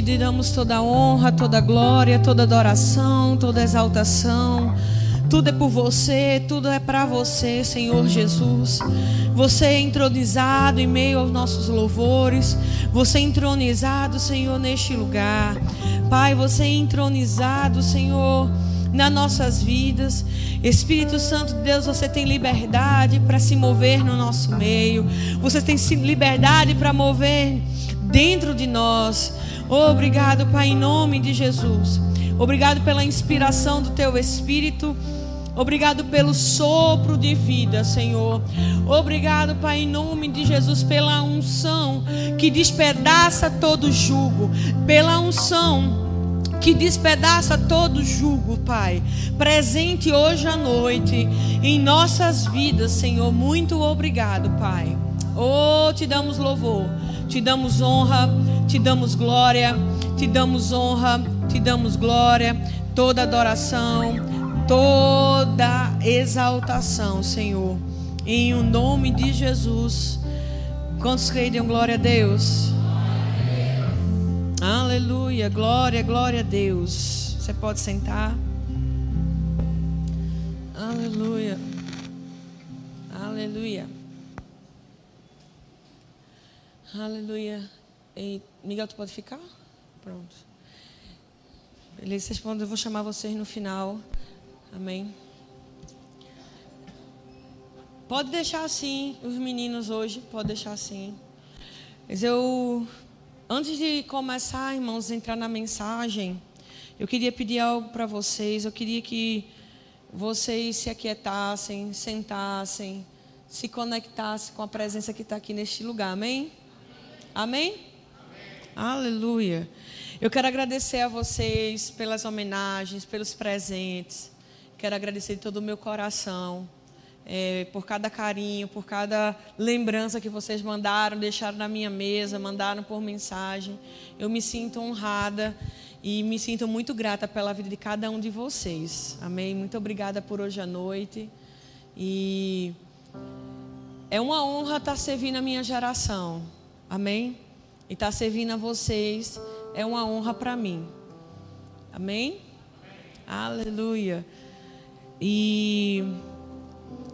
te damos toda honra, toda glória, toda adoração, toda exaltação. Tudo é por você, tudo é para você, Senhor Jesus. Você é entronizado em meio aos nossos louvores. Você é entronizado, Senhor, neste lugar. Pai, você é entronizado, Senhor, nas nossas vidas. Espírito Santo de Deus, você tem liberdade para se mover no nosso meio. Você tem liberdade para mover dentro de nós. Obrigado, Pai, em nome de Jesus. Obrigado pela inspiração do teu Espírito. Obrigado pelo sopro de vida, Senhor. Obrigado, Pai, em nome de Jesus, pela unção que despedaça todo jugo, pela unção que despedaça todo jugo, Pai. Presente hoje à noite em nossas vidas, Senhor. Muito obrigado, Pai. Oh, te damos louvor, te damos honra, te damos glória, te damos honra, te damos glória, toda adoração toda exaltação, Senhor, em o nome de Jesus. Quantos creem, glória a Deus? Aleluia, glória, glória a Deus. Você pode sentar. Aleluia, aleluia, aleluia. E Miguel, tu pode ficar? Pronto. Beleza, vocês podem, eu vou chamar vocês no final. Amém. Pode deixar assim, os meninos hoje, pode deixar assim. Mas eu, antes de começar, irmãos, entrar na mensagem, eu queria pedir algo para vocês. Eu queria que vocês se aquietassem, sentassem, se conectassem com a presença que está aqui neste lugar. Amém? Amém? Amém? Aleluia. Eu quero agradecer a vocês pelas homenagens, pelos presentes. Quero agradecer de todo o meu coração é, por cada carinho, por cada lembrança que vocês mandaram, deixaram na minha mesa, mandaram por mensagem. Eu me sinto honrada e me sinto muito grata pela vida de cada um de vocês. Amém? Muito obrigada por hoje à noite. E é uma honra estar servindo a minha geração. Amém? E estar servindo a vocês é uma honra para mim. Amém? Aleluia. E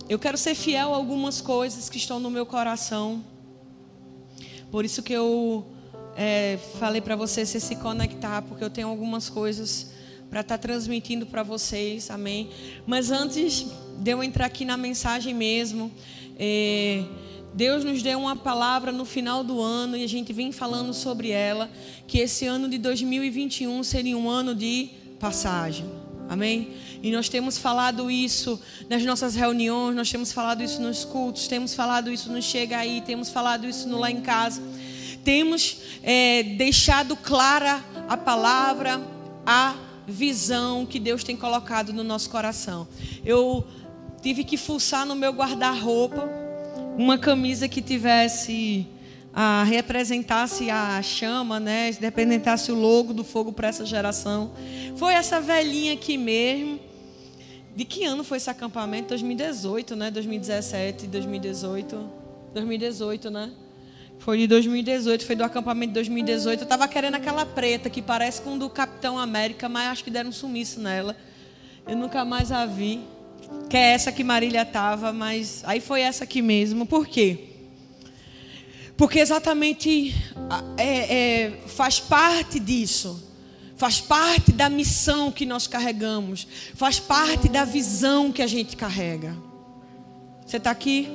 eu quero ser fiel a algumas coisas que estão no meu coração. Por isso que eu é, falei para você se conectar, porque eu tenho algumas coisas para estar tá transmitindo para vocês, amém? Mas antes de eu entrar aqui na mensagem mesmo, é, Deus nos deu uma palavra no final do ano e a gente vem falando sobre ela, que esse ano de 2021 seria um ano de passagem, amém? E nós temos falado isso nas nossas reuniões, nós temos falado isso nos cultos, temos falado isso no Chega Aí, temos falado isso no Lá em Casa. Temos é, deixado clara a palavra, a visão que Deus tem colocado no nosso coração. Eu tive que fuçar no meu guarda-roupa uma camisa que tivesse a representasse a chama, né? Representasse o logo do fogo para essa geração. Foi essa velhinha aqui mesmo. De que ano foi esse acampamento? 2018, né? 2017, 2018. 2018, né? Foi de 2018, foi do acampamento de 2018. Eu estava querendo aquela preta que parece com do Capitão América, mas acho que deram um sumiço nela. Eu nunca mais a vi. Que é essa que Marília estava, mas aí foi essa aqui mesmo. Por quê? Porque exatamente é, é, faz parte disso faz parte da missão que nós carregamos, faz parte da visão que a gente carrega. Você está aqui?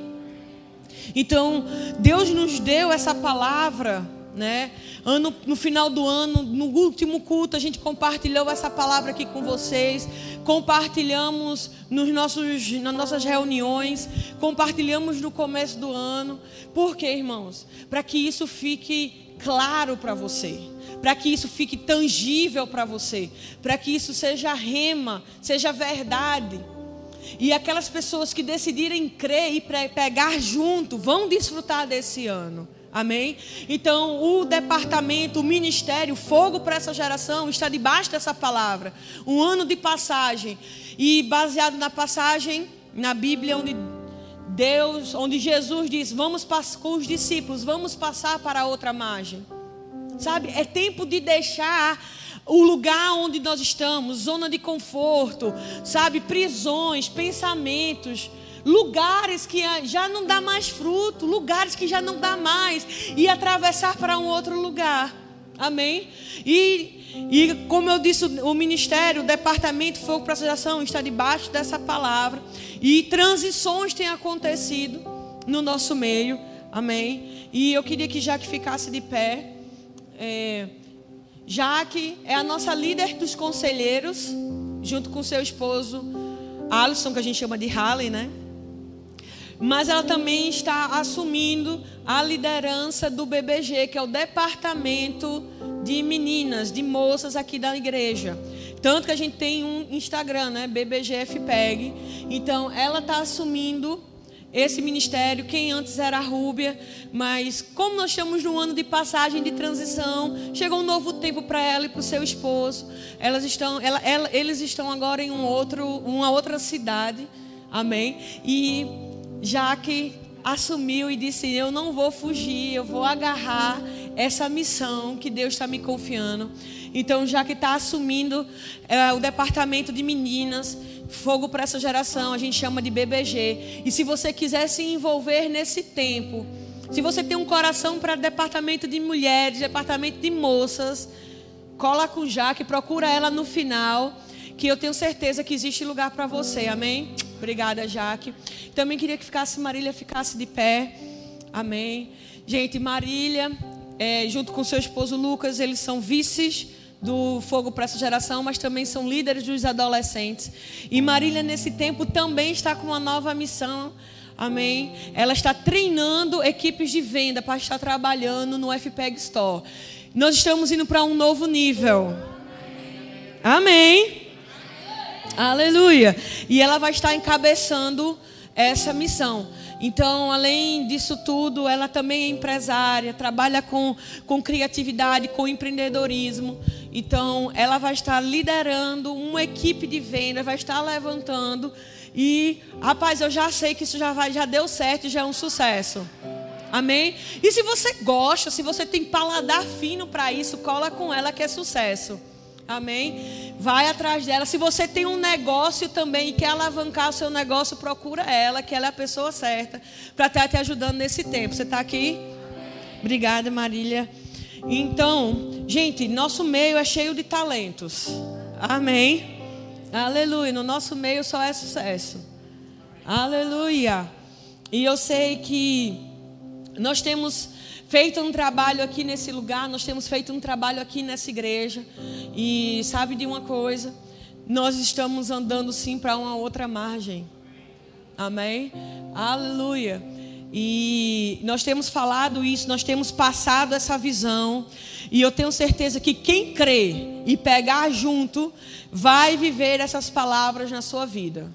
Então, Deus nos deu essa palavra, né? Ano, no final do ano, no último culto, a gente compartilhou essa palavra aqui com vocês, compartilhamos nos nossos, nas nossas reuniões, compartilhamos no começo do ano. Por quê, irmãos? Para que isso fique claro para você para que isso fique tangível para você, para que isso seja rema, seja verdade. E aquelas pessoas que decidirem crer e pegar junto vão desfrutar desse ano. Amém? Então, o departamento, o ministério, o fogo para essa geração está debaixo dessa palavra. Um ano de passagem. E baseado na passagem, na Bíblia, onde Deus, onde Jesus diz: Vamos com os discípulos, vamos passar para outra margem. Sabe? É tempo de deixar o lugar onde nós estamos, zona de conforto, sabe? Prisões, pensamentos, lugares que já não dá mais fruto, lugares que já não dá mais, e atravessar para um outro lugar. Amém? E, e como eu disse, o ministério, o departamento Fogo para Ação está debaixo dessa palavra. E transições têm acontecido no nosso meio. Amém? E eu queria que Jaque ficasse de pé. É, Jaque é a nossa líder dos conselheiros, junto com seu esposo Alisson, que a gente chama de Halley, né? Mas ela também está assumindo a liderança do BBG, que é o departamento de meninas, de moças aqui da igreja. Tanto que a gente tem um Instagram, né? BBGFPEG. Então, ela está assumindo esse ministério, quem antes era a Rúbia, mas como nós estamos num ano de passagem de transição, chegou um novo tempo para ela e para o seu esposo. Elas estão, ela, ela, eles estão agora em um outro, uma outra cidade, amém. E já que assumiu e disse: Eu não vou fugir, eu vou agarrar essa missão que Deus está me confiando. Então, já que está assumindo é, o departamento de meninas, fogo para essa geração, a gente chama de BBG. E se você quiser se envolver nesse tempo, se você tem um coração para departamento de mulheres, departamento de moças, cola com Jaque, procura ela no final, que eu tenho certeza que existe lugar para você. Amém? Obrigada, Jaque. Também queria que ficasse Marília ficasse de pé. Amém. Gente, Marília, é, junto com seu esposo Lucas, eles são vices do Fogo para essa geração, mas também são líderes dos adolescentes. E Marília, nesse tempo, também está com uma nova missão. Amém? Ela está treinando equipes de venda para estar trabalhando no FPEG Store. Nós estamos indo para um novo nível. Amém. Aleluia. E ela vai estar encabeçando essa missão. Então, além disso tudo, ela também é empresária, trabalha com, com criatividade, com empreendedorismo. Então, ela vai estar liderando uma equipe de venda, vai estar levantando. E, rapaz, eu já sei que isso já, vai, já deu certo, já é um sucesso. Amém? E se você gosta, se você tem paladar fino para isso, cola com ela que é sucesso. Amém? Vai atrás dela. Se você tem um negócio também e quer alavancar o seu negócio, procura ela, que ela é a pessoa certa para estar te ajudando nesse tempo. Você está aqui? Obrigada, Marília. Então, gente, nosso meio é cheio de talentos. Amém? Aleluia. No nosso meio só é sucesso. Aleluia. E eu sei que nós temos feito um trabalho aqui nesse lugar, nós temos feito um trabalho aqui nessa igreja. E sabe de uma coisa? Nós estamos andando sim para uma outra margem. Amém? Aleluia. E nós temos falado isso, nós temos passado essa visão. E eu tenho certeza que quem crê e pegar junto vai viver essas palavras na sua vida.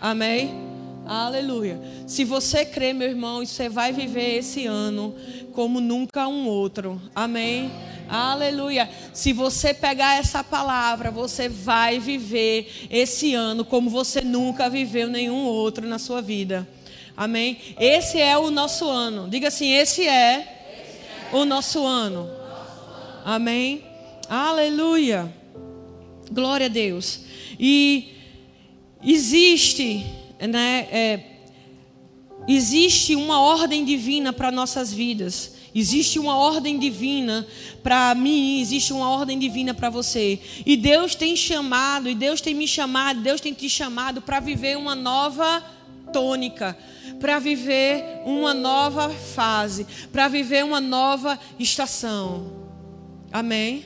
Amém? Aleluia. Se você crê, meu irmão, você vai viver esse ano como nunca um outro. Amém? Aleluia. Se você pegar essa palavra, você vai viver esse ano como você nunca viveu nenhum outro na sua vida. Amém? Esse é o nosso ano. Diga assim: esse é o nosso ano. Amém? Aleluia. Glória a Deus. E existe né, é, existe uma ordem divina para nossas vidas. Existe uma ordem divina para mim, existe uma ordem divina para você. E Deus tem chamado, e Deus tem me chamado, Deus tem te chamado para viver uma nova tônica, para viver uma nova fase, para viver uma nova estação. Amém?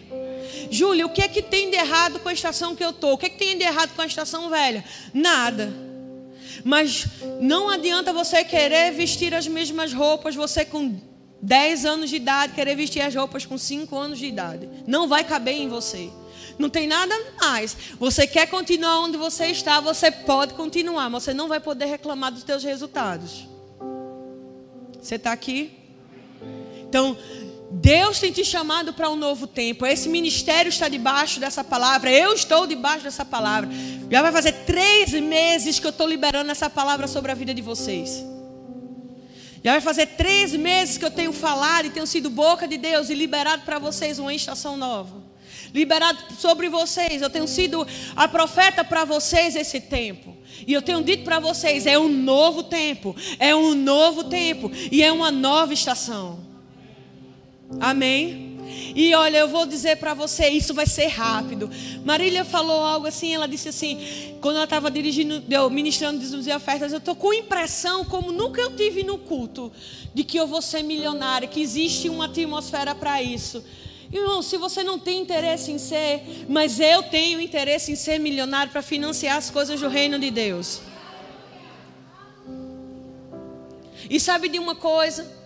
Júlia, o que é que tem de errado com a estação que eu estou? O que é que tem de errado com a estação velha? Nada. Mas não adianta você querer vestir as mesmas roupas, você com 10 anos de idade, querer vestir as roupas com 5 anos de idade. Não vai caber em você. Não tem nada mais. Você quer continuar onde você está, você pode continuar, mas você não vai poder reclamar dos seus resultados. Você está aqui? Então, Deus tem te chamado para um novo tempo. Esse ministério está debaixo dessa palavra. Eu estou debaixo dessa palavra. Já vai fazer três meses que eu estou liberando essa palavra sobre a vida de vocês. Já vai fazer três meses que eu tenho falado e tenho sido boca de Deus e liberado para vocês uma estação nova. Liberado sobre vocês. Eu tenho sido a profeta para vocês esse tempo. E eu tenho dito para vocês: é um novo tempo. É um novo tempo. E é uma nova estação. Amém? E olha, eu vou dizer para você, isso vai ser rápido. Marília falou algo assim, ela disse assim, quando ela estava dirigindo, ministrando dízimos e ofertas, eu estou com impressão, como nunca eu tive no culto, de que eu vou ser milionária, que existe uma atmosfera para isso. Irmão, se você não tem interesse em ser, mas eu tenho interesse em ser milionário para financiar as coisas do reino de Deus. E sabe de uma coisa?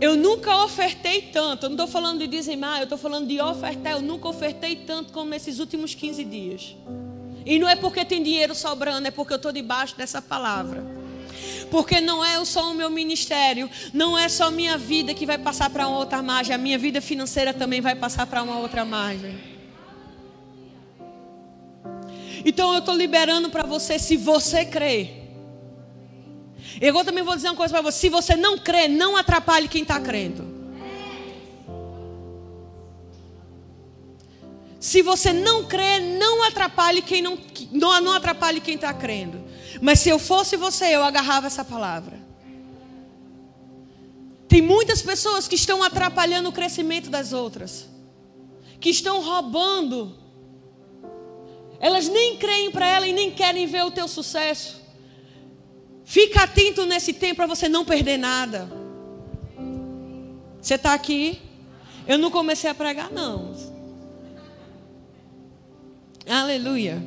Eu nunca ofertei tanto. Eu não estou falando de dizimar, eu estou falando de ofertar. Eu nunca ofertei tanto como nesses últimos 15 dias. E não é porque tem dinheiro sobrando, é porque eu estou debaixo dessa palavra. Porque não é só o meu ministério, não é só minha vida que vai passar para uma outra margem, a minha vida financeira também vai passar para uma outra margem. Então eu estou liberando para você, se você crer. Eu também vou dizer uma coisa para você: se você não crê, não atrapalhe quem está crendo. Se você não crê, não atrapalhe quem não, não, não atrapalhe quem está crendo. Mas se eu fosse você, eu agarrava essa palavra. Tem muitas pessoas que estão atrapalhando o crescimento das outras, que estão roubando. Elas nem creem para ela e nem querem ver o teu sucesso. Fica atento nesse tempo para você não perder nada. Você está aqui? Eu não comecei a pregar, não. Aleluia.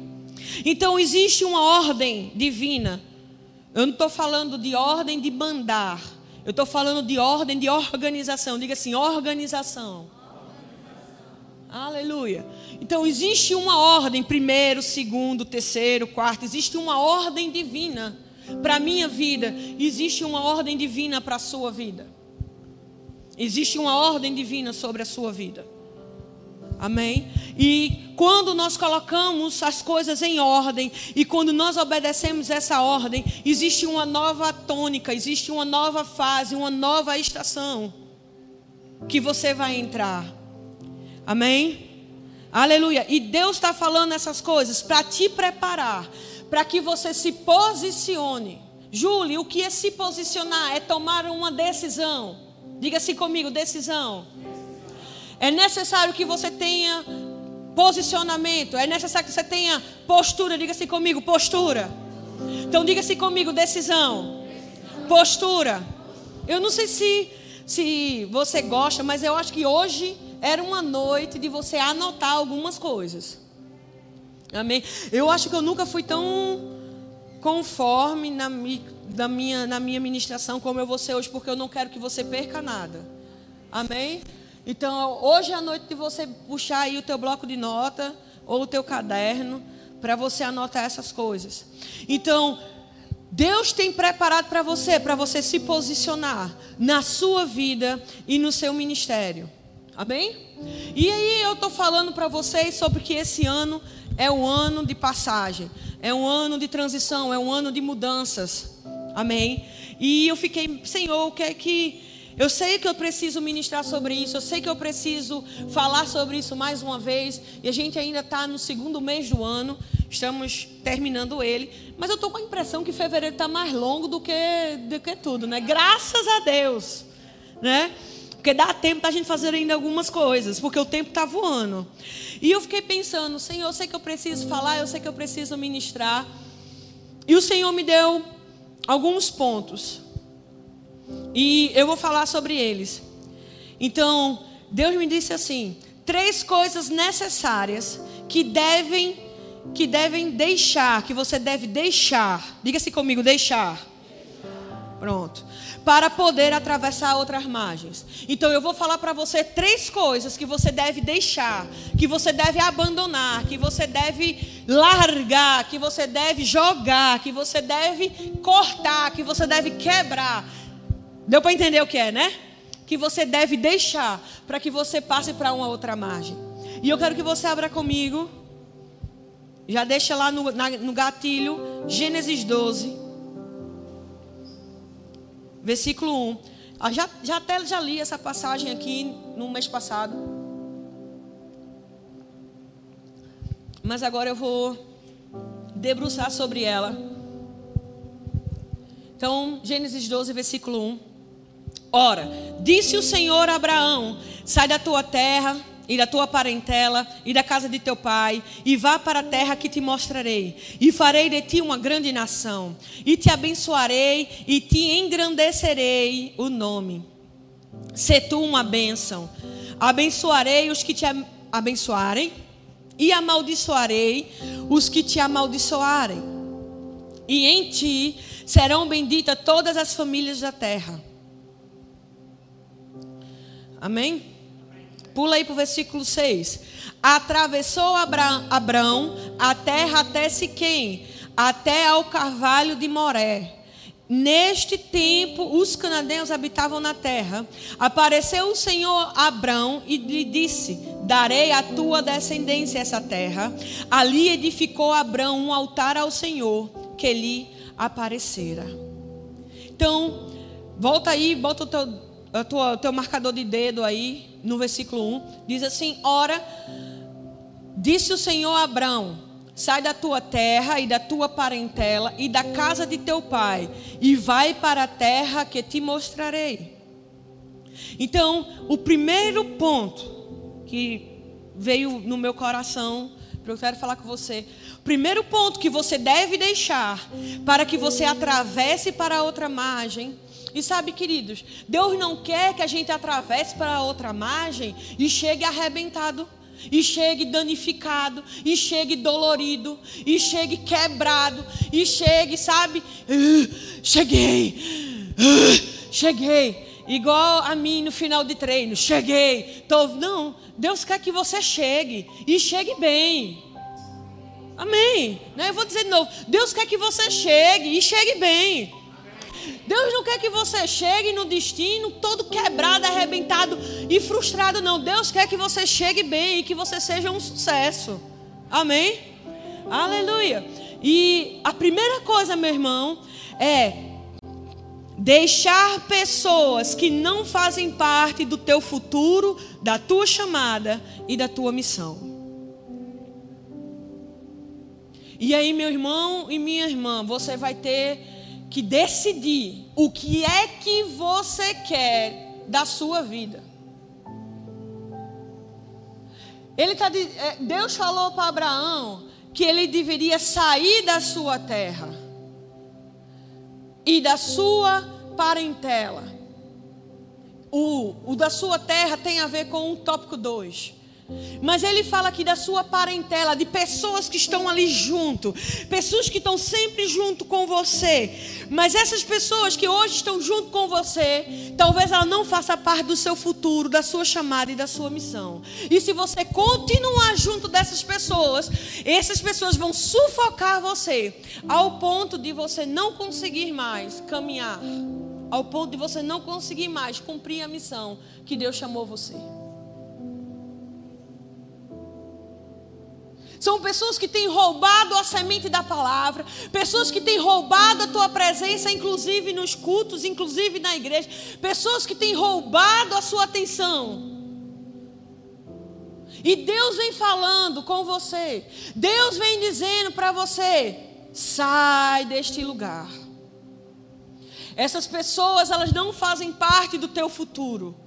Então existe uma ordem divina. Eu não estou falando de ordem de mandar. Eu estou falando de ordem de organização. Diga assim: organização. Aleluia. Então existe uma ordem: primeiro, segundo, terceiro, quarto. Existe uma ordem divina para a minha vida, existe uma ordem divina para a sua vida. Existe uma ordem divina sobre a sua vida. Amém? E quando nós colocamos as coisas em ordem e quando nós obedecemos essa ordem, existe uma nova tônica, existe uma nova fase, uma nova estação que você vai entrar. Amém? Aleluia. E Deus está falando essas coisas para te preparar para que você se posicione. Júlio, o que é se posicionar? É tomar uma decisão. Diga-se comigo, decisão. É necessário que você tenha posicionamento. É necessário que você tenha postura. Diga-se comigo, postura. Então diga-se comigo, decisão. Postura. Eu não sei se, se você gosta, mas eu acho que hoje era uma noite de você anotar algumas coisas. Amém? Eu acho que eu nunca fui tão conforme na, na, minha, na minha ministração como eu vou ser hoje, porque eu não quero que você perca nada. Amém? Então, hoje é a noite de você puxar aí o teu bloco de nota ou o teu caderno para você anotar essas coisas. Então, Deus tem preparado para você, para você se posicionar na sua vida e no seu ministério. Amém? E aí eu estou falando para vocês sobre que esse ano é um ano de passagem, é um ano de transição, é um ano de mudanças. Amém? E eu fiquei, Senhor, o que é que. Eu sei que eu preciso ministrar sobre isso, eu sei que eu preciso falar sobre isso mais uma vez. E a gente ainda está no segundo mês do ano, estamos terminando ele. Mas eu estou com a impressão que fevereiro está mais longo do que, do que tudo, né? Graças a Deus, né? Porque dá tempo da gente fazer ainda algumas coisas, porque o tempo está voando. E eu fiquei pensando, Senhor, eu sei que eu preciso falar, eu sei que eu preciso ministrar. E o Senhor me deu alguns pontos. E eu vou falar sobre eles. Então, Deus me disse assim: três coisas necessárias que devem que devem deixar, que você deve deixar. Diga-se comigo, deixar. Pronto para poder atravessar outras margens. Então eu vou falar para você três coisas que você deve deixar, que você deve abandonar, que você deve largar, que você deve jogar, que você deve cortar, que você deve quebrar. Deu para entender o que é, né? Que você deve deixar para que você passe para uma outra margem. E eu quero que você abra comigo. Já deixa lá no, na, no gatilho, Gênesis 12. Versículo 1. Ah, já, já até já li essa passagem aqui no mês passado. Mas agora eu vou debruçar sobre ela. Então, Gênesis 12, versículo 1. Ora, disse o Senhor a Abraão: Sai da tua terra e da tua parentela e da casa de teu pai, e vá para a terra que te mostrarei, e farei de ti uma grande nação, e te abençoarei e te engrandecerei o nome. Se tu uma bênção, abençoarei os que te abençoarem, e amaldiçoarei os que te amaldiçoarem. E em ti serão benditas todas as famílias da terra. Amém? Pula aí para o versículo 6. Atravessou Abraão, Abraão a terra até Siquém, até ao carvalho de Moré. Neste tempo, os cananeus habitavam na terra. Apareceu o Senhor a Abraão e lhe disse: Darei à tua descendência essa terra. Ali edificou Abraão um altar ao Senhor que lhe aparecera. Então, volta aí, bota o teu, o teu marcador de dedo aí no versículo 1, diz assim: Ora, disse o Senhor a Abraão: Sai da tua terra e da tua parentela e da casa de teu pai, e vai para a terra que te mostrarei. Então, o primeiro ponto que veio no meu coração, eu quero falar com você. O primeiro ponto que você deve deixar para que você atravesse para outra margem e sabe, queridos, Deus não quer que a gente atravesse para outra margem e chegue arrebentado, e chegue danificado, e chegue dolorido, e chegue quebrado, e chegue, sabe? Uh, cheguei, uh, cheguei. Igual a mim no final de treino, cheguei. Tô, não, Deus quer que você chegue e chegue bem. Amém. Né? Eu vou dizer de novo: Deus quer que você chegue e chegue bem. Deus não quer que você chegue no destino todo quebrado, arrebentado e frustrado, não. Deus quer que você chegue bem e que você seja um sucesso. Amém? Aleluia. E a primeira coisa, meu irmão, é deixar pessoas que não fazem parte do teu futuro, da tua chamada e da tua missão. E aí, meu irmão e minha irmã, você vai ter que decidir o que é que você quer da sua vida. Ele tá, é, Deus falou para Abraão que ele deveria sair da sua terra e da sua parentela. O, o da sua terra tem a ver com o tópico 2. Mas ele fala aqui da sua parentela, de pessoas que estão ali junto, pessoas que estão sempre junto com você. Mas essas pessoas que hoje estão junto com você, talvez ela não faça parte do seu futuro, da sua chamada e da sua missão. E se você continuar junto dessas pessoas, essas pessoas vão sufocar você ao ponto de você não conseguir mais caminhar, ao ponto de você não conseguir mais cumprir a missão que Deus chamou você. São pessoas que têm roubado a semente da palavra, pessoas que têm roubado a tua presença, inclusive nos cultos, inclusive na igreja, pessoas que têm roubado a sua atenção. E Deus vem falando com você, Deus vem dizendo para você: sai deste lugar. Essas pessoas, elas não fazem parte do teu futuro.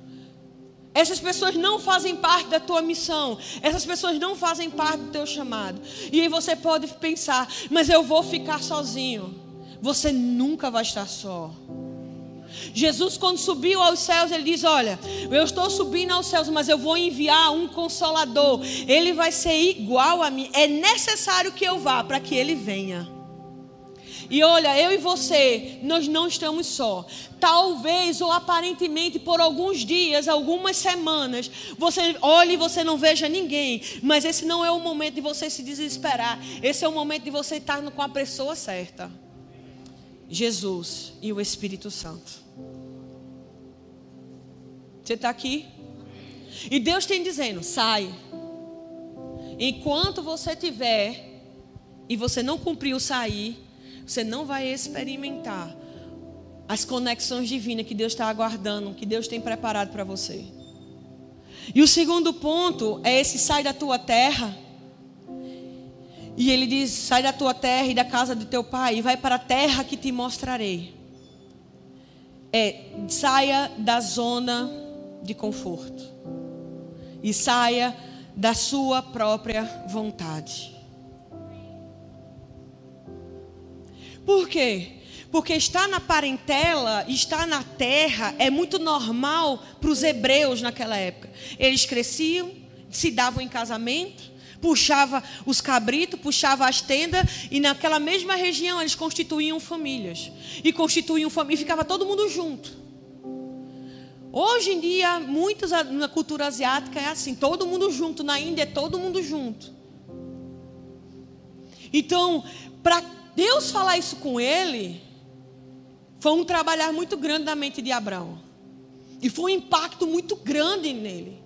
Essas pessoas não fazem parte da tua missão. Essas pessoas não fazem parte do teu chamado. E aí você pode pensar, mas eu vou ficar sozinho. Você nunca vai estar só. Jesus, quando subiu aos céus, ele diz: Olha, eu estou subindo aos céus, mas eu vou enviar um consolador. Ele vai ser igual a mim. É necessário que eu vá para que ele venha. E olha, eu e você, nós não estamos só. Talvez ou aparentemente por alguns dias, algumas semanas, você olhe e você não veja ninguém, mas esse não é o momento de você se desesperar. Esse é o momento de você estar com a pessoa certa. Jesus e o Espírito Santo. Você está aqui? E Deus tem dizendo: sai. Enquanto você tiver e você não cumpriu sair, você não vai experimentar as conexões divinas que Deus está aguardando, que Deus tem preparado para você. E o segundo ponto é esse sai da tua terra. E ele diz: sai da tua terra e da casa de teu pai e vai para a terra que te mostrarei. É, saia da zona de conforto. E saia da sua própria vontade. Por quê? Porque estar na parentela, estar na terra, é muito normal para os hebreus naquela época. Eles cresciam, se davam em casamento, puxava os cabritos, puxava as tendas, e naquela mesma região eles constituíam famílias. E constituíam família, ficava todo mundo junto. Hoje em dia, muitos na cultura asiática é assim, todo mundo junto, na Índia é todo mundo junto. Então, para Deus falar isso com ele, foi um trabalhar muito grande na mente de Abraão. E foi um impacto muito grande nele.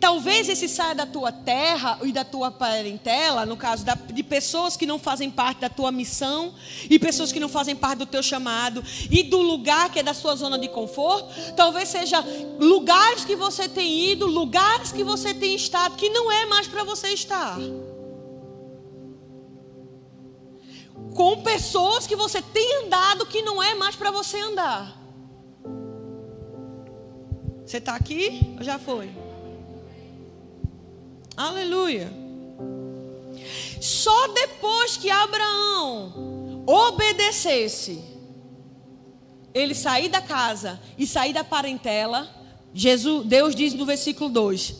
Talvez esse saia da tua terra e da tua parentela, no caso de pessoas que não fazem parte da tua missão e pessoas que não fazem parte do teu chamado e do lugar que é da sua zona de conforto, talvez seja lugares que você tem ido, lugares que você tem estado que não é mais para você estar. Com pessoas que você tem andado que não é mais para você andar. Você está aqui ou já foi? Aleluia. Só depois que Abraão obedecesse, ele sair da casa e sair da parentela, Jesus, Deus diz no versículo 2: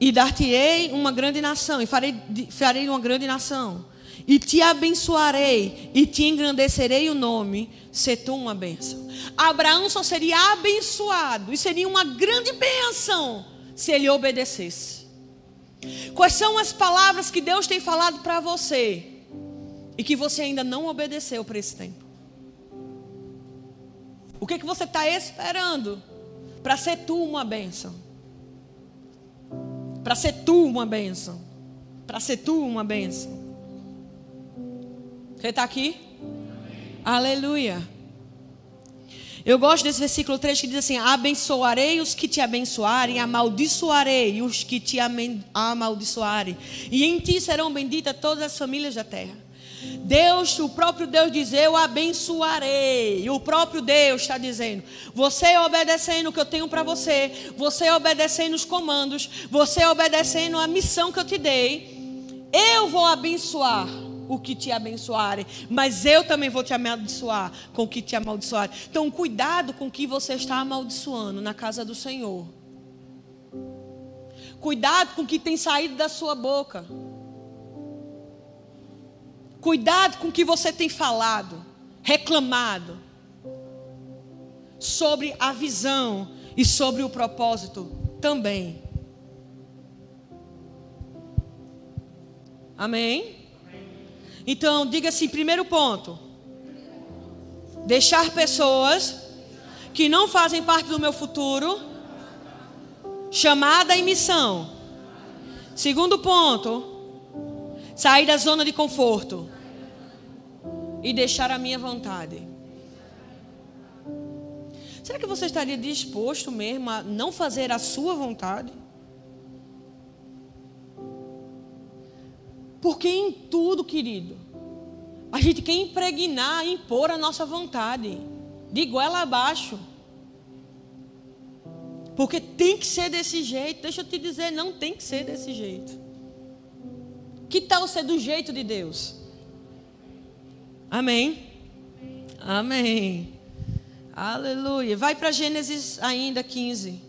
E dar-te-ei uma grande nação, e farei, farei uma grande nação, e te abençoarei, e te engrandecerei o nome, se tu uma bênção. Abraão só seria abençoado, e seria uma grande bênção se ele obedecesse. Quais são as palavras que Deus tem falado para você e que você ainda não obedeceu para esse tempo? O que, que você está esperando para ser tu uma bênção? Para ser tu uma bênção? Para ser tu uma bênção? Você está aqui? Amém. Aleluia. Eu gosto desse versículo 3 que diz assim: Abençoarei os que te abençoarem, amaldiçoarei os que te amaldiçoarem, e em ti serão benditas todas as famílias da terra. Deus, o próprio Deus diz: Eu abençoarei. O próprio Deus está dizendo: Você obedecendo o que eu tenho para você, você obedecendo os comandos, você obedecendo a missão que eu te dei, eu vou abençoar o que te abençoarem, mas eu também vou te amaldiçoar com o que te amaldiçoarem. Então, cuidado com o que você está amaldiçoando na casa do Senhor. Cuidado com o que tem saído da sua boca. Cuidado com o que você tem falado, reclamado sobre a visão e sobre o propósito também. Amém? Então, diga assim: primeiro ponto, deixar pessoas que não fazem parte do meu futuro, chamada e missão. Segundo ponto, sair da zona de conforto e deixar a minha vontade. Será que você estaria disposto mesmo a não fazer a sua vontade? Porque em tudo, querido, a gente quer impregnar, impor a nossa vontade, de goela abaixo. Porque tem que ser desse jeito. Deixa eu te dizer, não tem que ser desse jeito. Que tal ser do jeito de Deus? Amém. Amém. Aleluia. Vai para Gênesis ainda 15.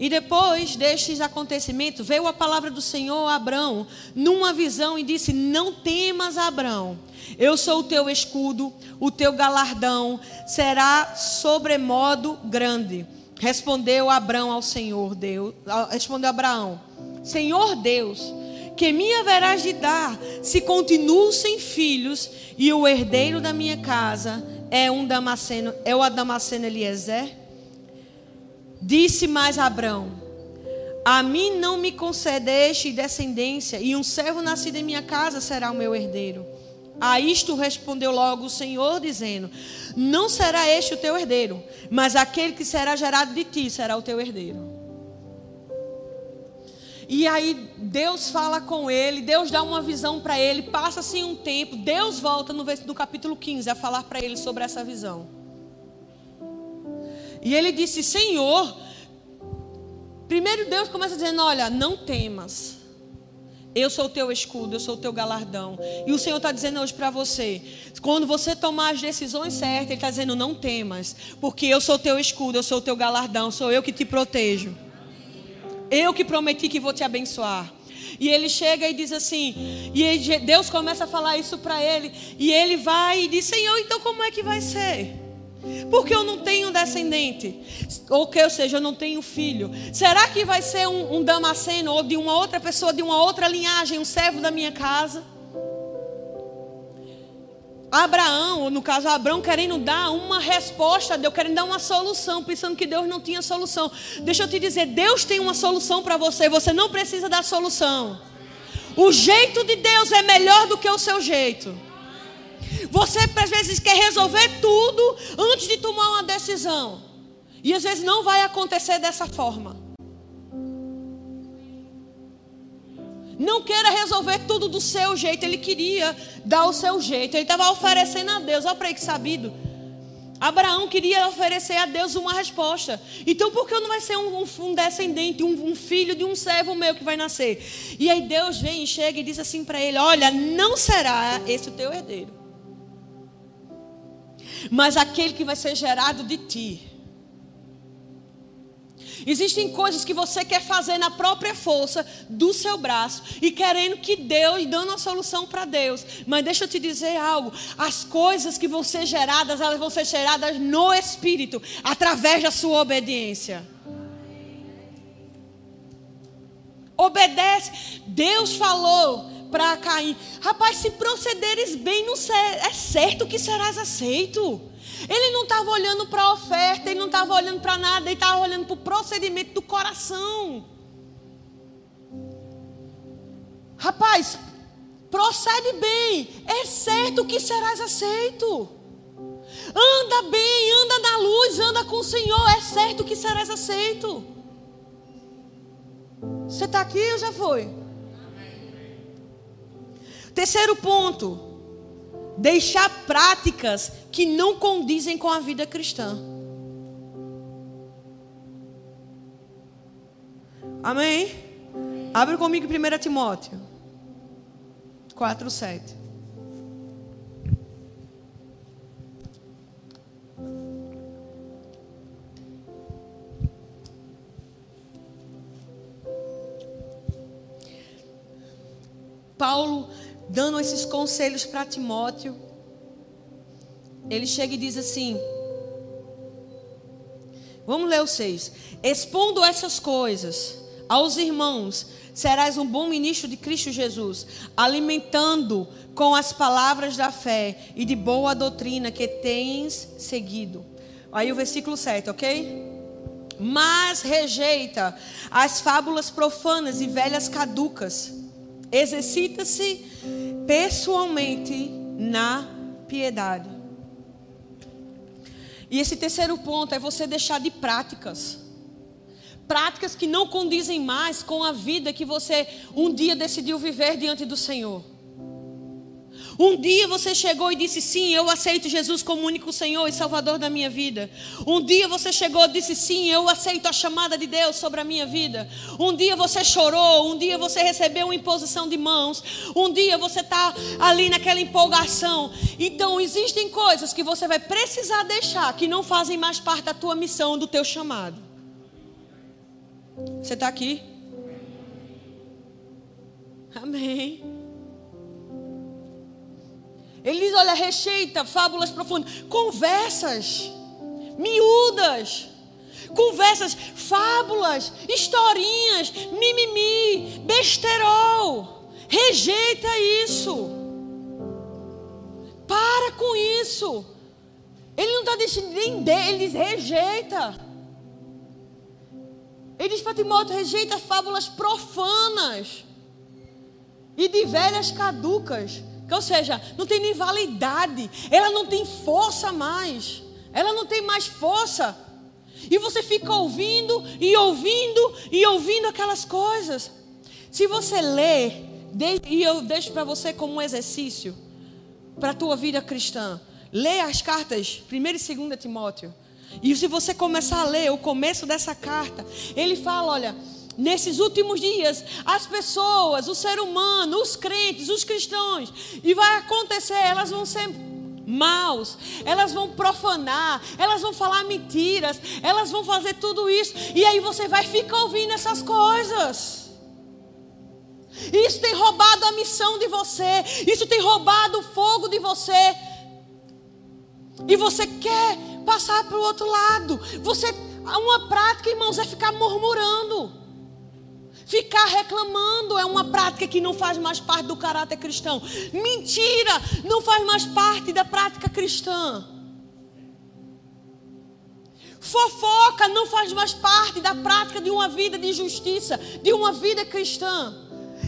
E depois destes acontecimentos, veio a palavra do Senhor a Abrão, numa visão, e disse: Não temas, Abrão, eu sou o teu escudo, o teu galardão será sobremodo grande. Respondeu Abrão ao Senhor Deus, respondeu Abraão: Senhor Deus, que me haverás de dar, se continuo sem filhos, e o herdeiro da minha casa é um Damasceno, é o Damasceno Eliezer? Disse mais Abrão: A mim não me concedeste descendência, e um servo nascido em minha casa será o meu herdeiro. A isto respondeu logo o Senhor, dizendo: Não será este o teu herdeiro, mas aquele que será gerado de ti será o teu herdeiro. E aí Deus fala com ele, Deus dá uma visão para ele, passa assim um tempo, Deus volta no capítulo 15 a falar para ele sobre essa visão. E ele disse: Senhor, primeiro Deus começa dizendo: Olha, não temas. Eu sou o teu escudo, eu sou o teu galardão. E o Senhor está dizendo hoje para você: quando você tomar as decisões certas, Ele está dizendo: não temas, porque eu sou o teu escudo, eu sou o teu galardão, sou eu que te protejo. Eu que prometi que vou te abençoar. E ele chega e diz assim, e Deus começa a falar isso para ele, e ele vai e diz: Senhor, então como é que vai ser? Porque eu não tenho descendente, ou que, ou seja, eu não tenho filho. Será que vai ser um, um Damasceno ou de uma outra pessoa, de uma outra linhagem, um servo da minha casa? Abraão, ou no caso Abraão, querendo dar uma resposta a Deus, querendo dar uma solução, pensando que Deus não tinha solução. Deixa eu te dizer, Deus tem uma solução para você, você não precisa da solução. O jeito de Deus é melhor do que o seu jeito. Você às vezes quer resolver tudo antes de tomar uma decisão. E às vezes não vai acontecer dessa forma. Não queira resolver tudo do seu jeito. Ele queria dar o seu jeito. Ele estava oferecendo a Deus. Olha para aí que sabido. Abraão queria oferecer a Deus uma resposta. Então, por que não vai ser um, um descendente, um, um, filho de um servo meu que vai nascer? E aí Deus vem e chega e diz assim para ele: Olha, não será esse o teu herdeiro, mas aquele que vai ser gerado de ti. Existem coisas que você quer fazer na própria força do seu braço e querendo que Deus, e dando a solução para Deus. Mas deixa eu te dizer algo: as coisas que vão ser geradas, elas vão ser geradas no Espírito, através da sua obediência. Obedece. Deus falou para Caim: Rapaz, se procederes bem, não é certo que serás aceito. Ele não estava olhando para a oferta, ele não estava olhando para nada, ele estava olhando para o procedimento do coração. Rapaz, procede bem, é certo que serás aceito. Anda bem, anda na luz, anda com o Senhor, é certo que serás aceito. Você está aqui ou já foi? Terceiro ponto deixar práticas que não condizem com a vida cristã. Amém? Abre comigo 1 Timóteo 4, 7. Paulo dando esses conselhos para Timóteo, ele chega e diz assim: Vamos ler o 6. Expondo essas coisas aos irmãos, serás um bom ministro de Cristo Jesus, alimentando com as palavras da fé e de boa doutrina que tens seguido. Aí o versículo 7, ok? Mas rejeita as fábulas profanas e velhas caducas. Exercita-se pessoalmente na piedade. E esse terceiro ponto é você deixar de práticas. Práticas que não condizem mais com a vida que você um dia decidiu viver diante do Senhor. Um dia você chegou e disse: Sim, eu aceito Jesus como único Senhor e Salvador da minha vida. Um dia você chegou e disse: Sim, eu aceito a chamada de Deus sobre a minha vida. Um dia você chorou. Um dia você recebeu uma imposição de mãos. Um dia você está ali naquela empolgação. Então, existem coisas que você vai precisar deixar que não fazem mais parte da tua missão, do teu chamado. Você está aqui? Amém. Ele diz: olha, recheita, fábulas profundas, conversas, miúdas, conversas, fábulas, historinhas, mimimi, besterol. Rejeita isso. Para com isso. Ele não está deixando nem dele, ele diz, rejeita. Ele diz para Timóteo: rejeita fábulas profanas e de velhas caducas. Ou seja, não tem nem validade, ela não tem força mais, ela não tem mais força. E você fica ouvindo e ouvindo e ouvindo aquelas coisas. Se você lê, e eu deixo para você como um exercício para a tua vida cristã, lê as cartas 1 e 2 Timóteo. E se você começar a ler o começo dessa carta, ele fala: olha, nesses últimos dias, as pessoas, o ser humano, os crentes, os cristãos, e vai acontecer, elas vão ser maus, elas vão profanar, elas vão falar mentiras, elas vão fazer tudo isso, e aí você vai ficar ouvindo essas coisas. Isso tem roubado a missão de você, isso tem roubado o fogo de você. E você quer passar para o outro lado. Você, uma prática, irmãos, é ficar murmurando. Ficar reclamando é uma prática que não faz mais parte do caráter cristão. Mentira não faz mais parte da prática cristã. Fofoca não faz mais parte da prática de uma vida de justiça, de uma vida cristã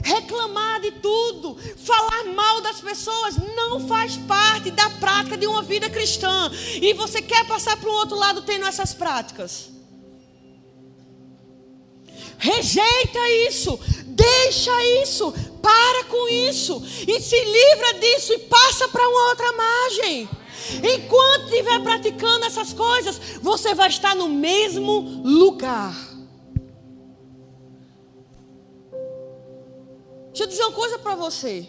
reclamar de tudo, falar mal das pessoas, não faz parte da prática de uma vida cristã. E você quer passar para o outro lado tendo essas práticas. Rejeita isso, deixa isso, para com isso e se livra disso e passa para uma outra margem. Enquanto estiver praticando essas coisas, você vai estar no mesmo lugar. Deixa eu dizer uma coisa para você.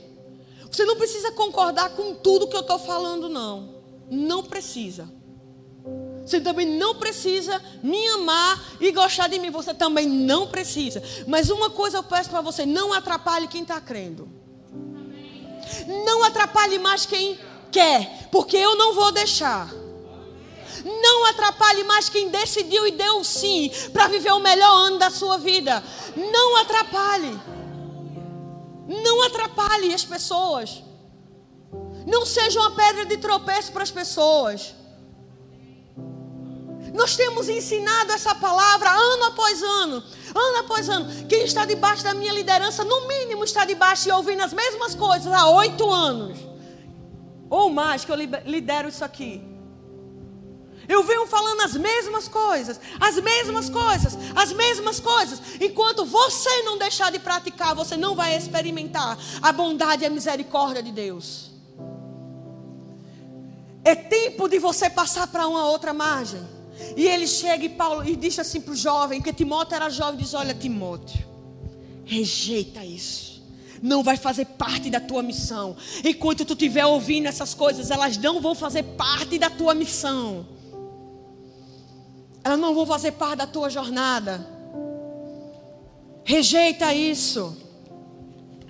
Você não precisa concordar com tudo que eu estou falando, não. Não precisa. Você também não precisa me amar e gostar de mim. Você também não precisa. Mas uma coisa eu peço para você: não atrapalhe quem está crendo. Não atrapalhe mais quem quer, porque eu não vou deixar. Não atrapalhe mais quem decidiu e deu sim para viver o melhor ano da sua vida. Não atrapalhe. Não atrapalhe as pessoas. Não seja uma pedra de tropeço para as pessoas. Nós temos ensinado essa palavra ano após ano, ano após ano. Quem está debaixo da minha liderança, no mínimo, está debaixo e ouvindo as mesmas coisas há oito anos, ou mais, que eu lidero isso aqui. Eu venho falando as mesmas coisas, as mesmas coisas, as mesmas coisas. Enquanto você não deixar de praticar, você não vai experimentar a bondade e a misericórdia de Deus. É tempo de você passar para uma outra margem. E ele chega e Paulo e diz assim para o jovem, porque Timóteo era jovem, diz: Olha, Timóteo, rejeita isso. Não vai fazer parte da tua missão. Enquanto tu estiver ouvindo essas coisas, elas não vão fazer parte da tua missão elas não vão fazer parte da tua jornada. Rejeita isso.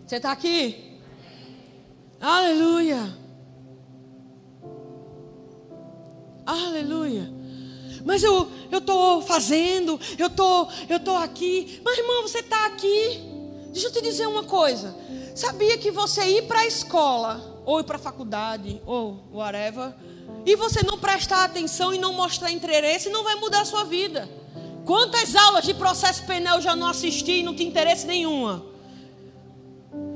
Você está aqui? Aleluia. Aleluia. Mas eu estou fazendo, eu tô eu tô aqui. Mas irmão, você está aqui. Deixa eu te dizer uma coisa. Sabia que você ir para a escola ou ir para a faculdade ou whatever e você não prestar atenção e não mostrar interesse, não vai mudar a sua vida. Quantas aulas de processo penal eu já não assisti e não tinha interesse nenhuma?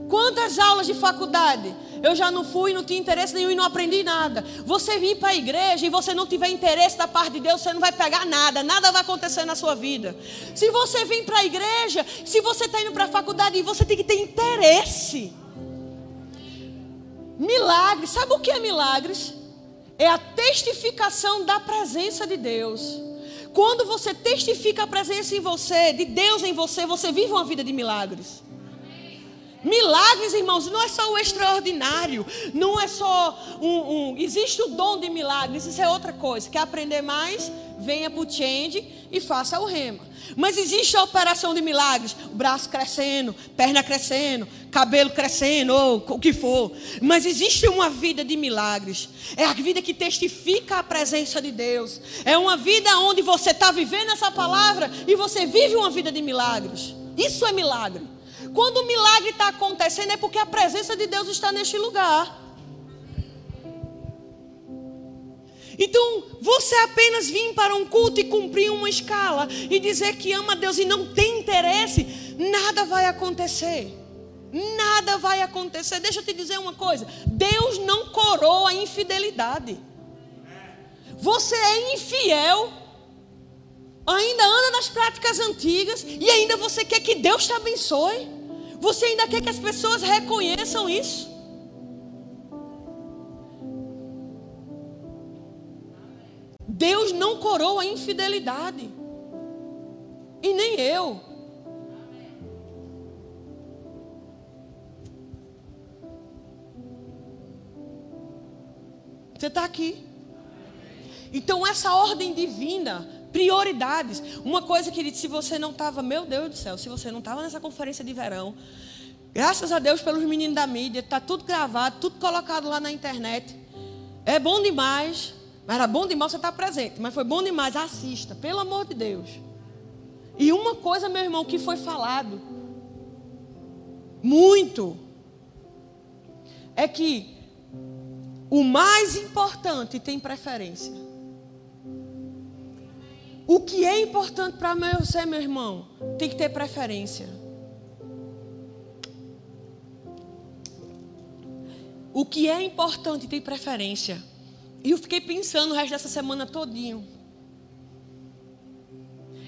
Quantas aulas de faculdade eu já não fui, não tinha interesse nenhum e não aprendi nada? Você vir para a igreja e você não tiver interesse da parte de Deus, você não vai pegar nada, nada vai acontecer na sua vida. Se você vir para a igreja, se você está indo para a faculdade, você tem que ter interesse. Milagres, sabe o que é milagres? é a testificação da presença de Deus. Quando você testifica a presença em você, de Deus em você, você vive uma vida de milagres. Milagres, irmãos, não é só o extraordinário, não é só um, um, Existe o dom de milagres, isso é outra coisa. Quer aprender mais? Venha para o change e faça o rema. Mas existe a operação de milagres: o braço crescendo, perna crescendo, cabelo crescendo, ou o que for. Mas existe uma vida de milagres. É a vida que testifica a presença de Deus. É uma vida onde você está vivendo essa palavra e você vive uma vida de milagres. Isso é milagre. Quando o milagre está acontecendo é porque a presença de Deus está neste lugar. Então, você apenas vir para um culto e cumprir uma escala e dizer que ama a Deus e não tem interesse, nada vai acontecer. Nada vai acontecer. Deixa eu te dizer uma coisa: Deus não coroa a infidelidade. Você é infiel, ainda anda nas práticas antigas e ainda você quer que Deus te abençoe. Você ainda quer que as pessoas reconheçam isso. Deus não coroa a infidelidade. E nem eu. Você está aqui. Então, essa ordem divina, prioridades. Uma coisa, querido, se você não estava, meu Deus do céu, se você não estava nessa conferência de verão, graças a Deus pelos meninos da mídia, está tudo gravado, tudo colocado lá na internet. É bom demais. Mas era bom demais você estar presente. Mas foi bom demais. Assista, pelo amor de Deus. E uma coisa, meu irmão, que foi falado muito é que o mais importante tem preferência. O que é importante para você, meu irmão, tem que ter preferência. O que é importante tem preferência. E eu fiquei pensando o resto dessa semana todinho.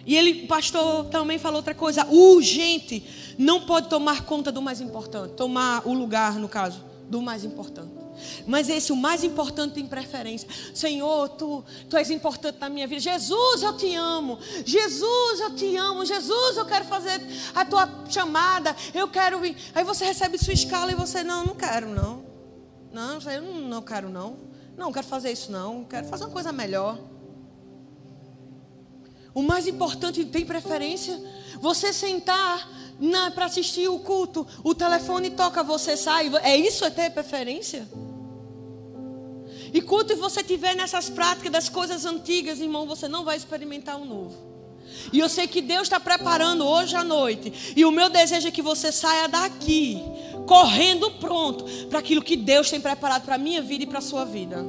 E ele, pastor, também falou outra coisa. Urgente. Não pode tomar conta do mais importante. Tomar o lugar, no caso, do mais importante. Mas esse, o mais importante, tem preferência. Senhor, tu, tu és importante na minha vida. Jesus, eu te amo. Jesus, eu te amo. Jesus, eu quero fazer a tua chamada. Eu quero vir. Aí você recebe sua escala e você, não, não quero, não. Não, eu não, não quero, não. Não, quero fazer isso não, quero fazer uma coisa melhor. O mais importante tem preferência. Você sentar para assistir o culto, o telefone toca, você sai. É isso é ter preferência? E quando você tiver nessas práticas das coisas antigas, irmão, você não vai experimentar o novo. E eu sei que Deus está preparando hoje à noite. E o meu desejo é que você saia daqui correndo pronto para aquilo que Deus tem preparado para a minha vida e para a sua vida.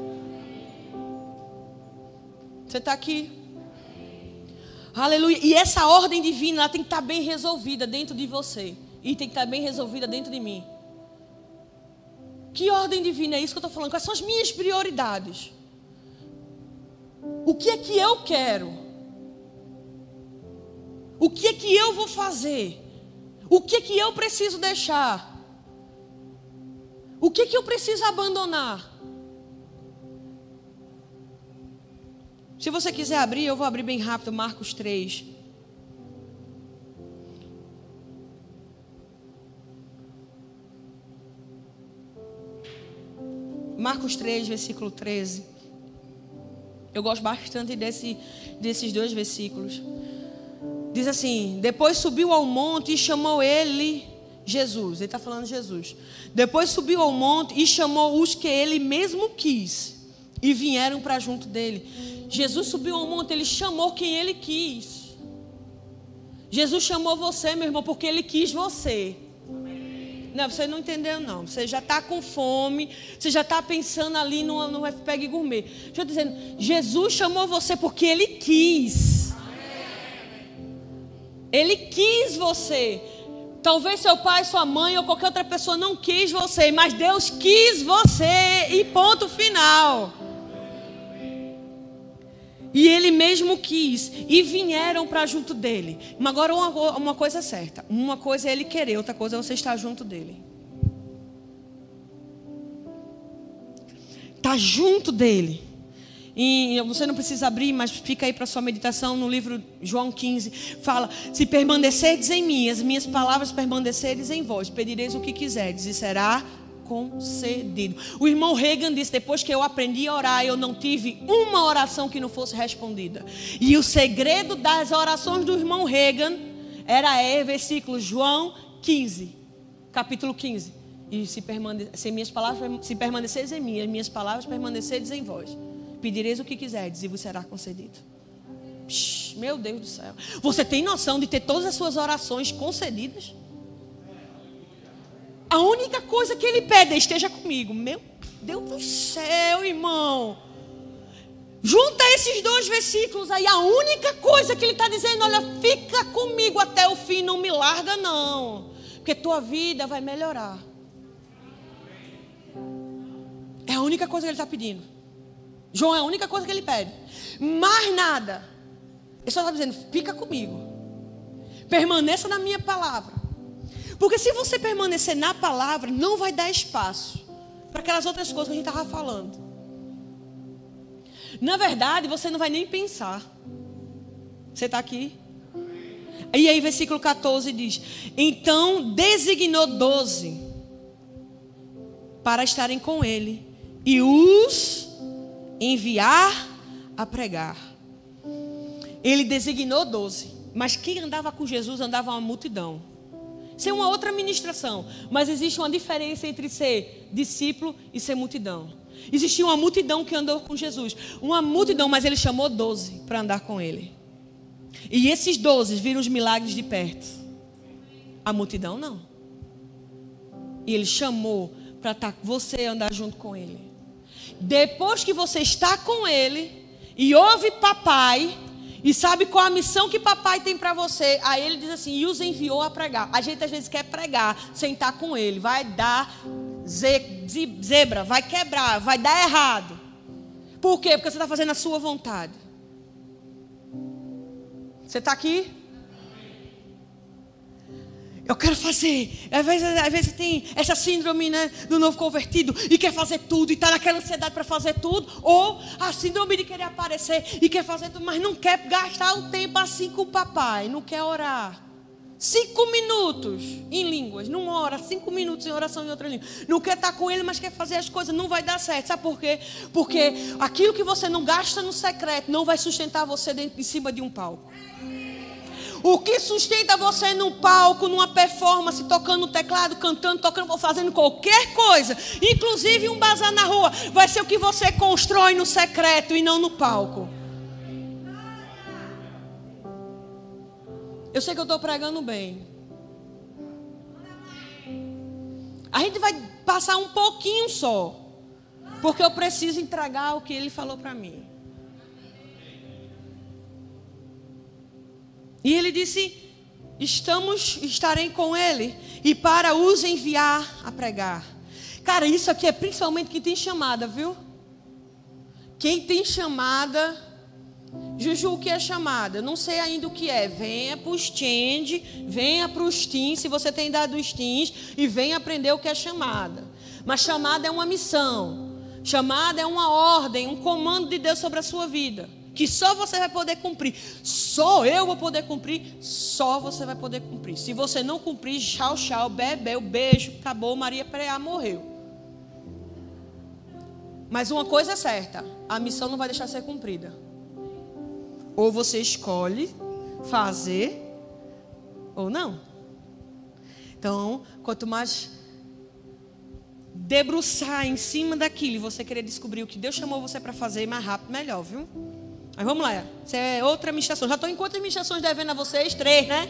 Você está aqui? Aleluia. E essa ordem divina tem que estar tá bem resolvida dentro de você. E tem que estar tá bem resolvida dentro de mim. Que ordem divina é isso que eu estou falando? Quais são as minhas prioridades? O que é que eu quero? O que é que eu vou fazer? O que é que eu preciso deixar? O que, que eu preciso abandonar? Se você quiser abrir, eu vou abrir bem rápido, Marcos 3. Marcos 3, versículo 13. Eu gosto bastante desse, desses dois versículos. Diz assim: Depois subiu ao monte e chamou ele Jesus, ele está falando de Jesus. Depois subiu ao monte e chamou os que ele mesmo quis e vieram para junto dele. Jesus subiu ao monte, ele chamou quem ele quis. Jesus chamou você, meu irmão, porque ele quis você. Não, você não entendeu, não. Você já está com fome, você já está pensando ali no, no FPEG Gourmet. Deixa eu dizendo, Jesus chamou você porque ele quis. Ele quis você. Talvez seu pai, sua mãe ou qualquer outra pessoa não quis você, mas Deus quis você e ponto final. E ele mesmo quis e vieram para junto dele. Mas agora uma, uma coisa é certa: uma coisa é ele querer, outra coisa é você estar junto dele. Está junto dele. E você não precisa abrir, mas fica aí para sua meditação no livro João 15. Fala: Se permanecerdes em mim, as minhas palavras permanecerdes em vós, pedireis o que quiserdes e será concedido. O irmão Reagan disse: depois que eu aprendi a orar, eu não tive uma oração que não fosse respondida. E o segredo das orações do irmão Reagan era é, versículo João 15, capítulo 15. E se, permane se minhas palavras se permaneceres em mim, as minhas palavras permaneceres em vós Pedireis o que quiserdes e vos será concedido. Psh, meu Deus do céu. Você tem noção de ter todas as suas orações concedidas? A única coisa que ele pede é esteja comigo. Meu Deus do céu, irmão. Junta esses dois versículos aí, a única coisa que ele está dizendo, olha, fica comigo até o fim, não me larga não, porque tua vida vai melhorar. É a única coisa que ele está pedindo. João é a única coisa que ele pede. Mais nada. Ele só está dizendo, fica comigo. Permaneça na minha palavra. Porque se você permanecer na palavra, não vai dar espaço para aquelas outras coisas que a gente estava falando. Na verdade, você não vai nem pensar. Você está aqui? E aí, versículo 14 diz: Então designou doze para estarem com ele e os enviar a pregar. Ele designou doze, mas quem andava com Jesus andava uma multidão. É uma outra ministração, mas existe uma diferença entre ser discípulo e ser multidão. Existia uma multidão que andou com Jesus. Uma multidão, mas ele chamou doze para andar com ele. E esses doze viram os milagres de perto. A multidão não. E ele chamou para tá, você andar junto com ele. Depois que você está com ele e ouve papai e sabe qual a missão que papai tem para você, aí ele diz assim: e os enviou a pregar. A gente às vezes quer pregar sem estar com ele, vai dar zebra, vai quebrar, vai dar errado. Por quê? Porque você está fazendo a sua vontade. Você está aqui? Eu quero fazer. Às vezes, às vezes tem essa síndrome né, do novo convertido e quer fazer tudo e está naquela ansiedade para fazer tudo. Ou a síndrome de querer aparecer e quer fazer tudo, mas não quer gastar o tempo assim com o papai, não quer orar. Cinco minutos em línguas, numa hora, cinco minutos em oração em outra língua. Não quer estar com ele, mas quer fazer as coisas, não vai dar certo. Sabe por quê? Porque aquilo que você não gasta no secreto não vai sustentar você dentro, em cima de um palco. O que sustenta você no palco, numa performance, tocando teclado, cantando, tocando, fazendo qualquer coisa, inclusive um bazar na rua, vai ser o que você constrói no secreto e não no palco. Eu sei que eu estou pregando bem. A gente vai passar um pouquinho só. Porque eu preciso entregar o que ele falou para mim. E ele disse: Estamos, estarei com ele e para os enviar a pregar. Cara, isso aqui é principalmente quem tem chamada, viu? Quem tem chamada Juju, o que é chamada? Não sei ainda o que é. Venha para os stand, venha para os teams, se você tem dado os teams, e venha aprender o que é chamada. Mas chamada é uma missão. Chamada é uma ordem, um comando de Deus sobre a sua vida. Que só você vai poder cumprir. Só eu vou poder cumprir. Só você vai poder cumprir. Se você não cumprir, tchau, tchau, bebeu, beijo, acabou, Maria Preá morreu. Mas uma coisa é certa: a missão não vai deixar de ser cumprida. Ou você escolhe fazer ou não. Então, quanto mais debruçar em cima daquilo e você querer descobrir o que Deus chamou você para fazer, mais rápido, melhor, viu? Mas vamos lá. Isso é outra ministração. Já estou em quantas ministrações devendo a vocês? Três, né?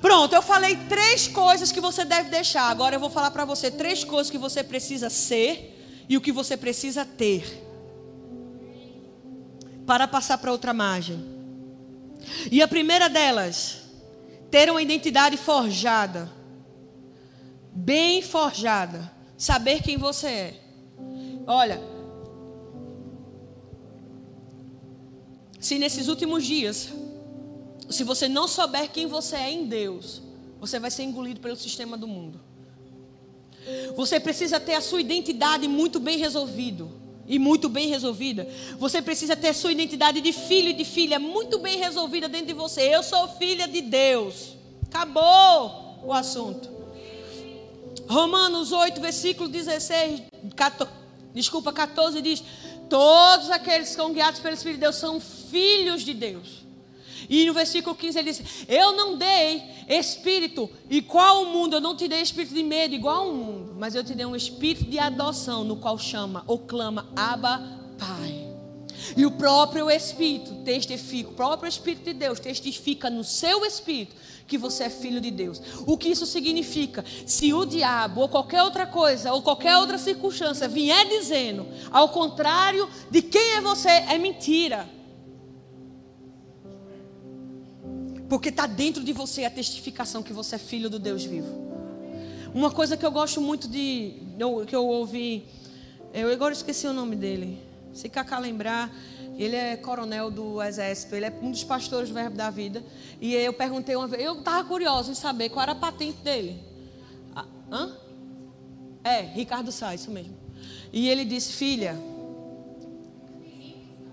Pronto, eu falei três coisas que você deve deixar. Agora eu vou falar para você três coisas que você precisa ser e o que você precisa ter para passar para outra margem. E a primeira delas, ter uma identidade forjada, bem forjada, saber quem você é. Olha, se nesses últimos dias, se você não souber quem você é em Deus, você vai ser engolido pelo sistema do mundo. Você precisa ter a sua identidade muito bem resolvido e muito bem resolvida. Você precisa ter sua identidade de filho e de filha muito bem resolvida dentro de você. Eu sou filha de Deus. Acabou o assunto. Romanos 8, versículo 16, 14, desculpa, 14 diz: Todos aqueles que são guiados pelo Espírito de Deus são filhos de Deus. E no versículo 15 ele diz: Eu não dei espírito igual ao mundo, eu não te dei espírito de medo igual ao mundo, mas eu te dei um espírito de adoção, no qual chama ou clama Abba, Pai. E o próprio Espírito testifica, o próprio Espírito de Deus testifica no seu espírito que você é filho de Deus. O que isso significa? Se o diabo ou qualquer outra coisa ou qualquer outra circunstância vier dizendo ao contrário de quem é você, é mentira. Porque está dentro de você a testificação que você é filho do Deus vivo. Uma coisa que eu gosto muito de. que eu ouvi. Eu agora esqueci o nome dele. Se Cacá lembrar, ele é coronel do exército, ele é um dos pastores do Verbo da Vida. E eu perguntei uma vez, eu estava curioso em saber qual era a patente dele. Ah, hã? É, Ricardo Sá, isso mesmo. E ele disse, filha.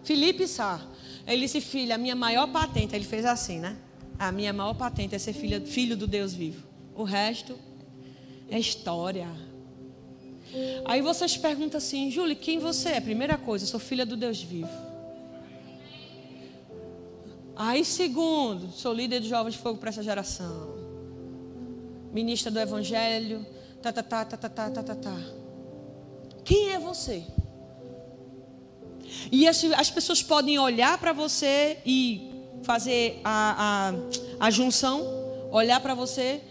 Felipe Sá. Ele disse, filha, a minha maior patente, ele fez assim, né? A minha maior patente é ser filha, filho do Deus vivo. O resto é história. Aí vocês perguntam assim, Júlia, quem você é? Primeira coisa, sou filha do Deus vivo. Aí, segundo, sou líder de jovens de fogo para essa geração. Ministra do Evangelho. Tá, tá, tá, tá, tá, tá, tá, tá, tá. Quem é você? E as, as pessoas podem olhar para você e fazer a, a, a junção, olhar para você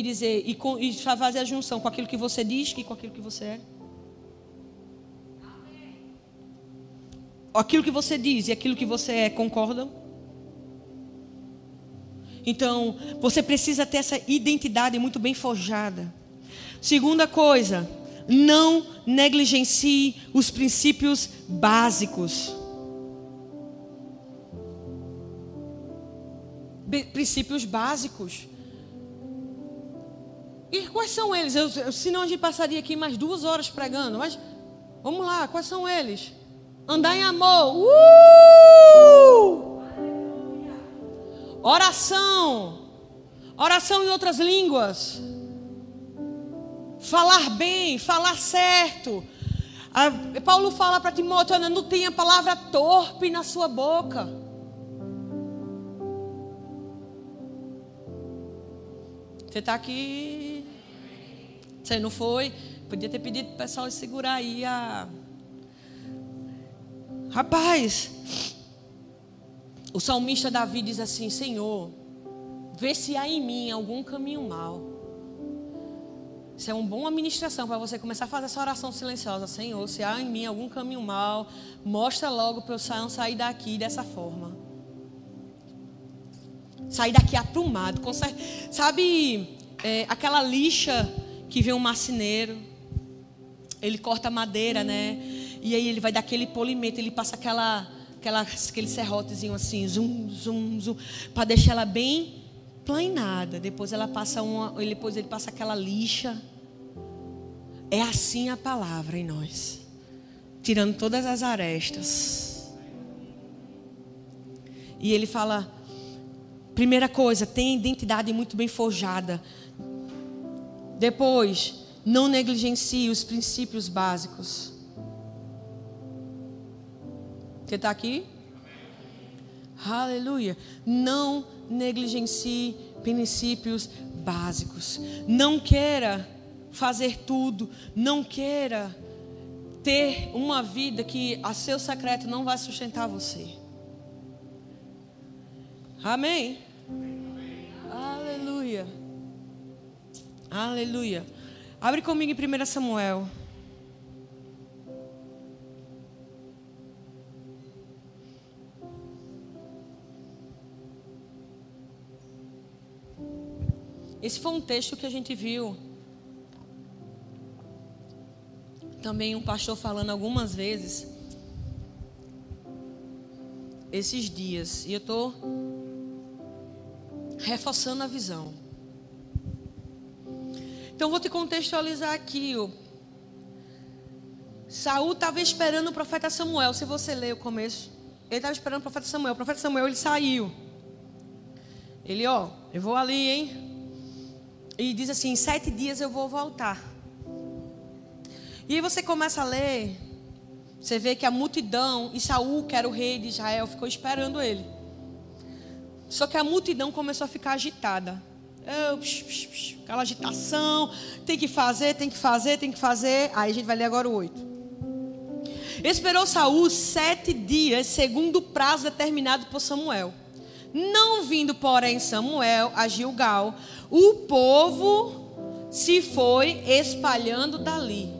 e dizer e, com, e fazer a junção com aquilo que você diz e com aquilo que você é. Aquilo que você diz e aquilo que você é concordam? Então, você precisa ter essa identidade muito bem forjada. Segunda coisa, não negligencie os princípios básicos. princípios básicos. E quais são eles? Eu, eu, senão a gente passaria aqui mais duas horas pregando. Mas vamos lá, quais são eles? Andar em amor. Uh! Oração. Oração em outras línguas. Falar bem, falar certo. A, Paulo fala para Timóteo: não tenha palavra torpe na sua boca. Você está aqui. Você não foi? Podia ter pedido para o pessoal segurar aí a. Rapaz, o salmista Davi diz assim: Senhor, vê se há em mim algum caminho mal. Isso é uma boa administração para você começar a fazer essa oração silenciosa. Senhor, se há em mim algum caminho mal, mostra logo para eu sair daqui dessa forma. Sair daqui aprumado. Sabe é, aquela lixa que vem um marceneiro? Ele corta madeira, né? E aí ele vai dar aquele polimento, ele passa aquela, aquela, aquele serrotezinho assim, zum, zum, zum, para deixar ela bem plainada. Depois ela passa uma, depois ele passa aquela lixa. É assim a palavra em nós, tirando todas as arestas. E ele fala: Primeira coisa, tenha identidade muito bem forjada. Depois, não negligencie os princípios básicos. Você está aqui? Aleluia. Não negligencie princípios básicos. Não queira fazer tudo. Não queira ter uma vida que a seu secreto não vai sustentar você. Amém? Aleluia. Aleluia. Abre comigo em 1 Samuel. Esse foi um texto que a gente viu. Também um pastor falando algumas vezes. Esses dias. E eu estou reforçando a visão. Então vou te contextualizar aqui. Ó. Saul estava esperando o profeta Samuel. Se você ler o começo, ele estava esperando o profeta Samuel. O profeta Samuel ele saiu. Ele, ó, eu vou ali, hein? E diz assim: em sete dias eu vou voltar. E aí você começa a ler, você vê que a multidão e Saul, que era o rei de Israel, ficou esperando ele. Só que a multidão começou a ficar agitada. Psh, psh, psh, aquela agitação, tem que fazer, tem que fazer, tem que fazer. Aí a gente vai ler agora o 8. Esperou Saul sete dias, segundo o prazo determinado por Samuel. Não vindo, porém, Samuel a Gilgal, o povo se foi espalhando dali.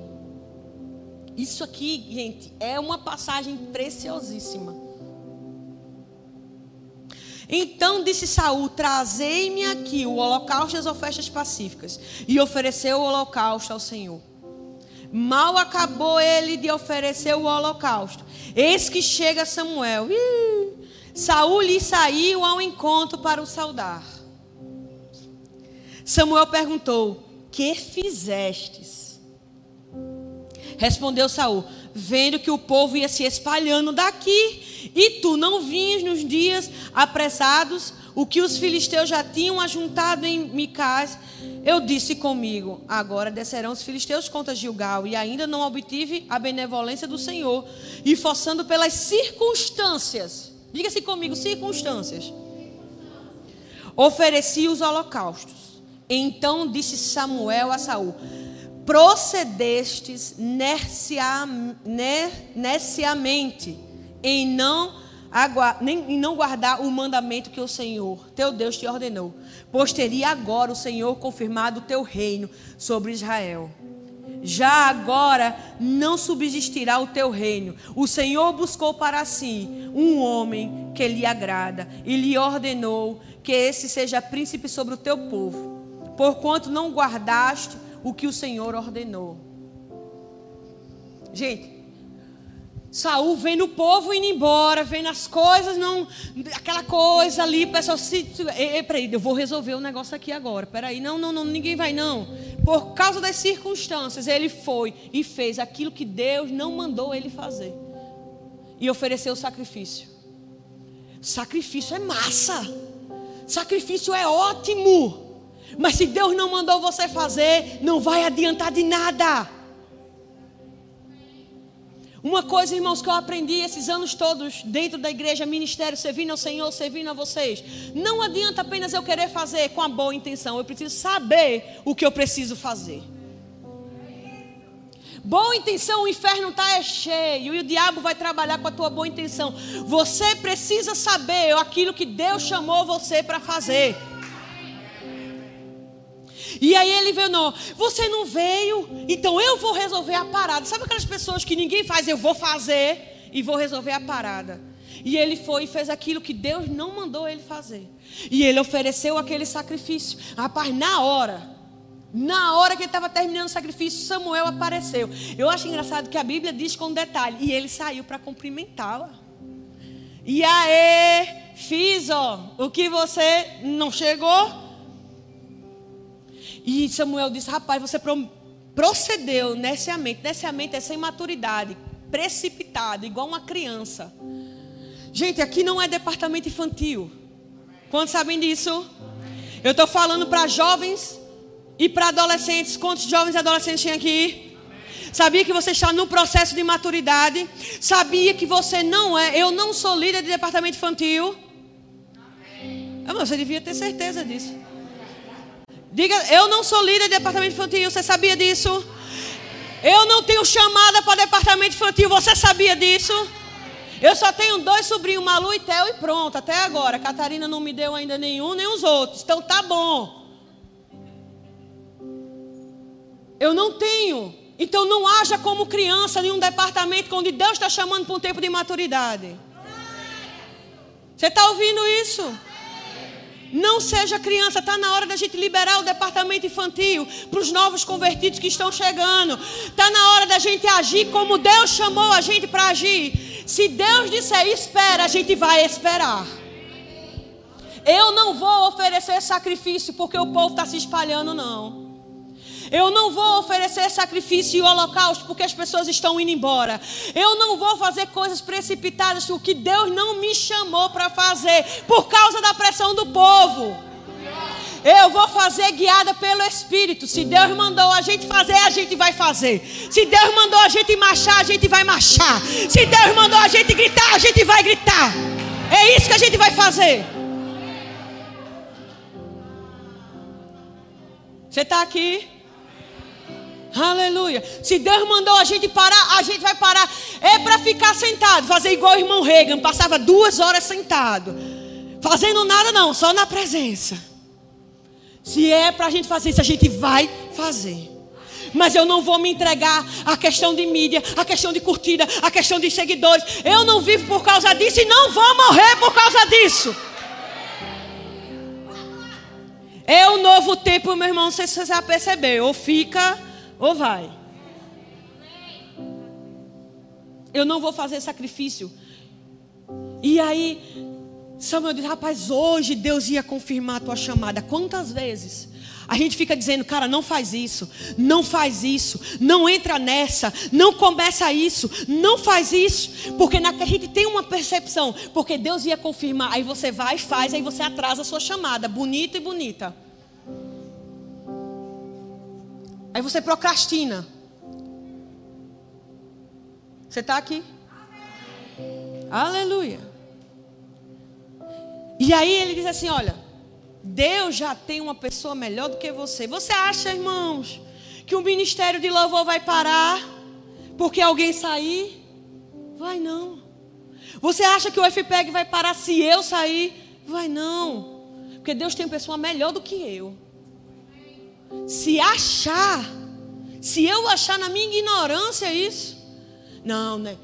Isso aqui, gente, é uma passagem preciosíssima. Então disse Saul: Trazei-me aqui o holocausto e as ofertas pacíficas. E ofereceu o holocausto ao Senhor. Mal acabou ele de oferecer o holocausto. Eis que chega Samuel. Ih, Saul lhe saiu ao encontro para o saudar. Samuel perguntou: Que fizestes? Respondeu Saul: Vendo que o povo ia se espalhando daqui, e tu não vinhas nos dias apressados, o que os filisteus já tinham ajuntado em Micás, eu disse comigo: Agora descerão os filisteus contra Gilgal, e ainda não obtive a benevolência do Senhor, e forçando pelas circunstâncias Diga-se comigo, circunstâncias. Ofereci os holocaustos. Então disse Samuel a Saul: Procedestes neciamente em não, em não guardar o mandamento que o Senhor, teu Deus, te ordenou. Pois teria agora o Senhor confirmado o teu reino sobre Israel já agora não subsistirá o teu reino. O Senhor buscou para si um homem que lhe agrada e lhe ordenou que esse seja príncipe sobre o teu povo, porquanto não guardaste o que o Senhor ordenou. Gente, Saul vendo o povo indo embora, vendo as coisas, não, aquela coisa ali, o pessoal se, peraí, eu vou resolver o negócio aqui agora. Peraí, não, não, não, ninguém vai não. Por causa das circunstâncias, ele foi e fez aquilo que Deus não mandou ele fazer. E ofereceu o sacrifício. Sacrifício é massa. Sacrifício é ótimo. Mas se Deus não mandou você fazer, não vai adiantar de nada. Uma coisa, irmãos, que eu aprendi esses anos todos dentro da igreja, ministério, servindo ao Senhor, servindo a vocês. Não adianta apenas eu querer fazer com a boa intenção, eu preciso saber o que eu preciso fazer. Boa intenção, o inferno está é cheio e o diabo vai trabalhar com a tua boa intenção. Você precisa saber aquilo que Deus chamou você para fazer. E aí ele veio, não, você não veio, então eu vou resolver a parada. Sabe aquelas pessoas que ninguém faz, eu vou fazer e vou resolver a parada. E ele foi e fez aquilo que Deus não mandou ele fazer. E ele ofereceu aquele sacrifício. Rapaz, na hora, na hora que ele estava terminando o sacrifício, Samuel apareceu. Eu acho engraçado que a Bíblia diz com detalhe. E ele saiu para cumprimentá-la. E aí, fiz, ó, o que você não chegou, e Samuel disse: Rapaz, você procedeu neciamente. Neciamente é sem maturidade, precipitado, igual uma criança. Gente, aqui não é departamento infantil. Quantos sabem disso? Eu estou falando para jovens e para adolescentes. Quantos jovens e adolescentes tem aqui? Sabia que você está no processo de maturidade? Sabia que você não é? Eu não sou líder de departamento infantil. Ah, você devia ter certeza disso. Diga, eu não sou líder de departamento infantil, você sabia disso? Eu não tenho chamada para departamento infantil, você sabia disso? Eu só tenho dois sobrinhos, Malu e Theo, e pronto, até agora. Catarina não me deu ainda nenhum, nem os outros. Então tá bom. Eu não tenho. Então não haja como criança em um departamento onde Deus está chamando para um tempo de maturidade. Você está ouvindo isso? Não seja criança, está na hora da gente liberar o departamento infantil para os novos convertidos que estão chegando. Está na hora da gente agir como Deus chamou a gente para agir. Se Deus disser espera, a gente vai esperar. Eu não vou oferecer sacrifício porque o povo está se espalhando, não. Eu não vou oferecer sacrifício e holocausto porque as pessoas estão indo embora. Eu não vou fazer coisas precipitadas, o que Deus não me chamou para fazer, por causa da pressão do povo. Eu vou fazer guiada pelo Espírito. Se Deus mandou a gente fazer, a gente vai fazer. Se Deus mandou a gente marchar, a gente vai marchar. Se Deus mandou a gente gritar, a gente vai gritar. É isso que a gente vai fazer. Você está aqui? Aleluia. Se Deus mandou a gente parar, a gente vai parar. É para ficar sentado, fazer igual o irmão Reagan, passava duas horas sentado, fazendo nada não, só na presença. Se é para a gente fazer isso, a gente vai fazer. Mas eu não vou me entregar à questão de mídia, à questão de curtida, à questão de seguidores. Eu não vivo por causa disso e não vou morrer por causa disso. É o novo tempo, meu irmão, não sei se você já percebeu. Ou fica, ou vai. Eu não vou fazer sacrifício. E aí, Samuel diz: Rapaz, hoje Deus ia confirmar a tua chamada. Quantas vezes? A gente fica dizendo, cara, não faz isso, não faz isso, não entra nessa, não começa isso, não faz isso, porque na, a gente tem uma percepção, porque Deus ia confirmar, aí você vai e faz, aí você atrasa a sua chamada, bonita e bonita. Aí você procrastina. Você está aqui? Aleluia. E aí ele diz assim: olha. Deus já tem uma pessoa melhor do que você. Você acha, irmãos, que o ministério de louvor vai parar porque alguém sair? Vai não. Você acha que o FPEG vai parar se eu sair? Vai não. Porque Deus tem uma pessoa melhor do que eu. Se achar, se eu achar na minha ignorância isso, não, né?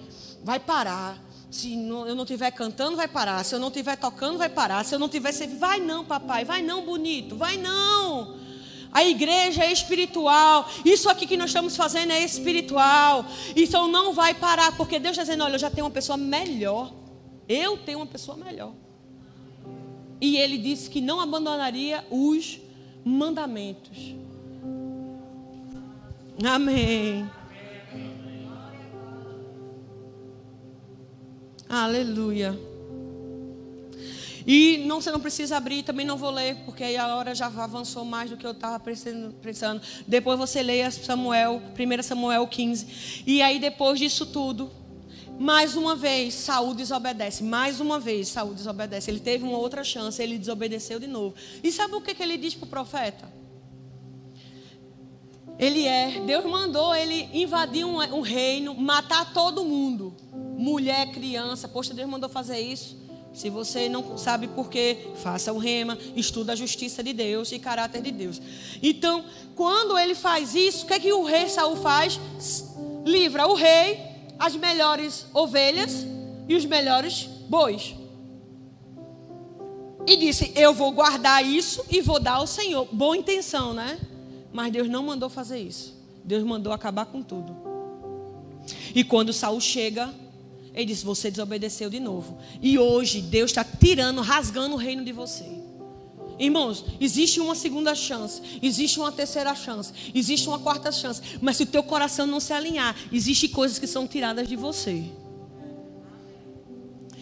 Vai parar. Se eu não estiver cantando, vai parar. Se eu não estiver tocando, vai parar. Se eu não estiver servindo, vai não, papai. Vai não, bonito. Vai não. A igreja é espiritual. Isso aqui que nós estamos fazendo é espiritual. Isso não vai parar, porque Deus está dizendo: olha, eu já tenho uma pessoa melhor. Eu tenho uma pessoa melhor. E ele disse que não abandonaria os mandamentos. Amém. Aleluia. E não, você não precisa abrir, também não vou ler, porque aí a hora já avançou mais do que eu estava pensando. Depois você leia Samuel, 1 Samuel 15. E aí depois disso tudo, mais uma vez, Saul desobedece. Mais uma vez, Saul desobedece. Ele teve uma outra chance, ele desobedeceu de novo. E sabe o que, que ele diz para o profeta? Ele é, Deus mandou ele invadir um, um reino, matar todo mundo mulher, criança. Poxa, Deus mandou fazer isso. Se você não sabe por quê, faça o rema, estuda a justiça de Deus e caráter de Deus. Então, quando ele faz isso, o que que o rei Saul faz? Livra o rei, as melhores ovelhas e os melhores bois. E disse: Eu vou guardar isso e vou dar ao Senhor. Boa intenção, né? Mas Deus não mandou fazer isso. Deus mandou acabar com tudo. E quando Saul chega, ele disse: Você desobedeceu de novo. E hoje Deus está tirando, rasgando o reino de você. Irmãos, existe uma segunda chance, existe uma terceira chance, existe uma quarta chance. Mas se o teu coração não se alinhar, existem coisas que são tiradas de você.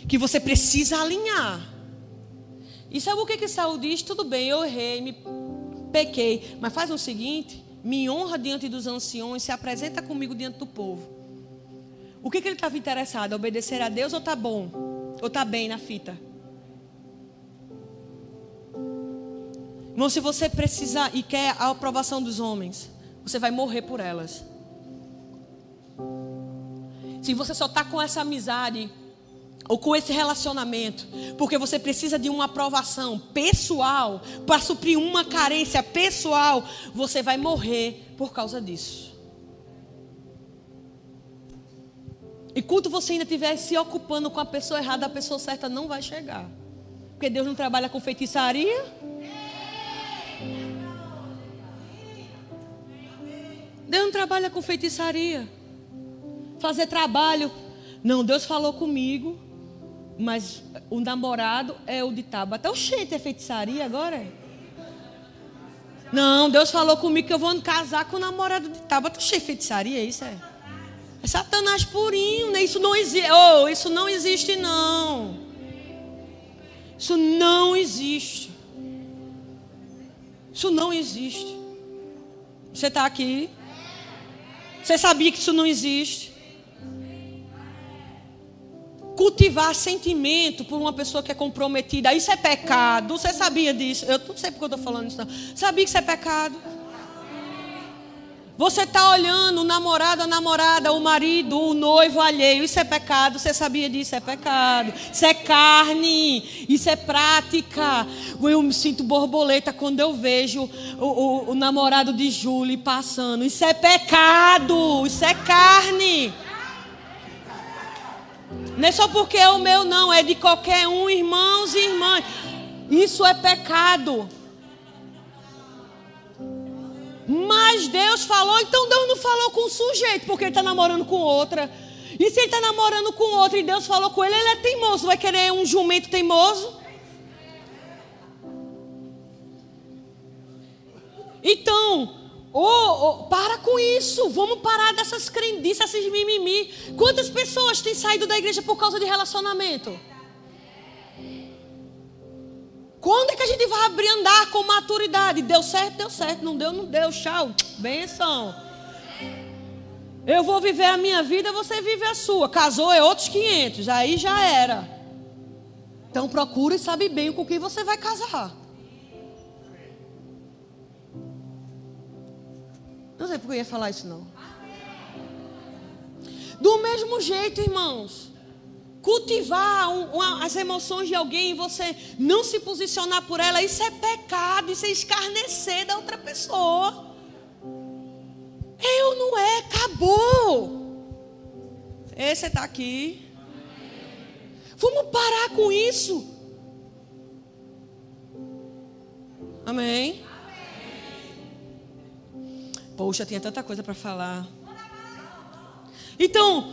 Que você precisa alinhar. E sabe o que que Saul diz? Tudo bem, eu errei, me pequei. Mas faz o seguinte: me honra diante dos anciões, se apresenta comigo diante do povo. O que, que ele estava interessado? Obedecer a Deus ou tá bom? Ou tá bem na fita? Irmão, se você precisar e quer a aprovação dos homens, você vai morrer por elas. Se você só está com essa amizade ou com esse relacionamento, porque você precisa de uma aprovação pessoal para suprir uma carência pessoal, você vai morrer por causa disso. Enquanto você ainda estiver se ocupando com a pessoa errada, a pessoa certa não vai chegar. Porque Deus não trabalha com feitiçaria. Deus não trabalha com feitiçaria. Fazer trabalho. Não, Deus falou comigo, mas o namorado é o de Tabata. O cheio é feitiçaria agora? Não, Deus falou comigo que eu vou casar com o namorado de Tabata. Cheio de feitiçaria, isso é? É Satanás purinho, né? Isso não existe. Oh, isso não existe, não. Isso não existe. Isso não existe. Você está aqui? Você sabia que isso não existe? Cultivar sentimento por uma pessoa que é comprometida, isso é pecado. Você sabia disso? Eu não sei porque eu estou falando isso. Não. Sabia que isso é pecado? Você está olhando o namorado, a namorada, o marido, o noivo alheio. Isso é pecado. Você sabia disso? É pecado. Isso é carne. Isso é prática. Eu me sinto borboleta quando eu vejo o, o, o namorado de Júlia passando. Isso é pecado. Isso é carne. Não é só porque é o meu, não. É de qualquer um, irmãos e irmãs. Isso é pecado. Mas Deus falou, então Deus não falou com o sujeito, porque ele está namorando com outra. E se ele está namorando com outra e Deus falou com ele, ele é teimoso. Vai querer um jumento teimoso? Então, oh, oh, para com isso. Vamos parar dessas crendices, esses mimimi. Quantas pessoas têm saído da igreja por causa de relacionamento? Quando é que a gente vai abrir andar com maturidade? Deu certo, deu certo. Não deu, não deu. Tchau. Benção. Eu vou viver a minha vida, você vive a sua. Casou é outros 500. Aí já era. Então procura e sabe bem com quem você vai casar. Não sei porque eu ia falar isso não. Do mesmo jeito, irmãos cultivar um, as emoções de alguém e você não se posicionar por ela, isso é pecado, isso é escarnecer da outra pessoa. Eu não é, acabou. Esse está aqui. Vamos parar com isso. Amém. Poxa, tinha tanta coisa para falar. Então,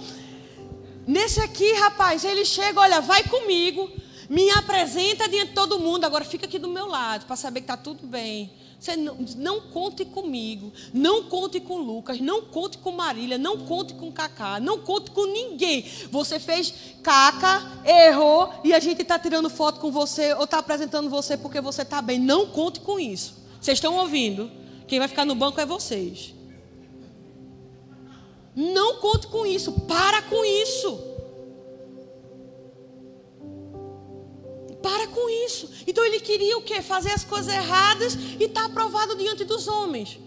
Nesse aqui, rapaz, ele chega, olha, vai comigo, me apresenta diante de todo mundo, agora fica aqui do meu lado para saber que está tudo bem. Você não, não, conte comigo, não conte com Lucas, não conte com Marília, não conte com Cacá, não conte com ninguém. Você fez caca, errou e a gente está tirando foto com você ou está apresentando você porque você está bem. Não conte com isso. Vocês estão ouvindo? Quem vai ficar no banco é vocês. Não conte com isso, para com isso. Para com isso. Então ele queria o quê? Fazer as coisas erradas e estar tá aprovado diante dos homens.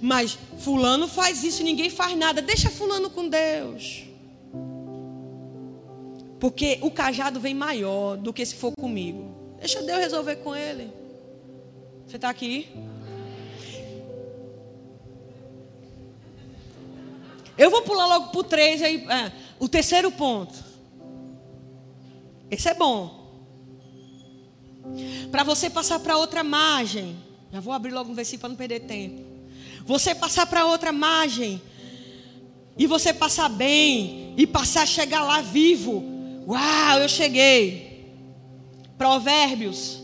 Mas fulano faz isso e ninguém faz nada. Deixa fulano com Deus. Porque o cajado vem maior do que se for comigo. Deixa Deus resolver com ele. Você está aqui? Eu vou pular logo para o 3 aí. É, o terceiro ponto. Esse é bom. Para você passar para outra margem. Já vou abrir logo um versículo para não perder tempo. Você passar para outra margem. E você passar bem. E passar a chegar lá vivo. Uau, eu cheguei. Provérbios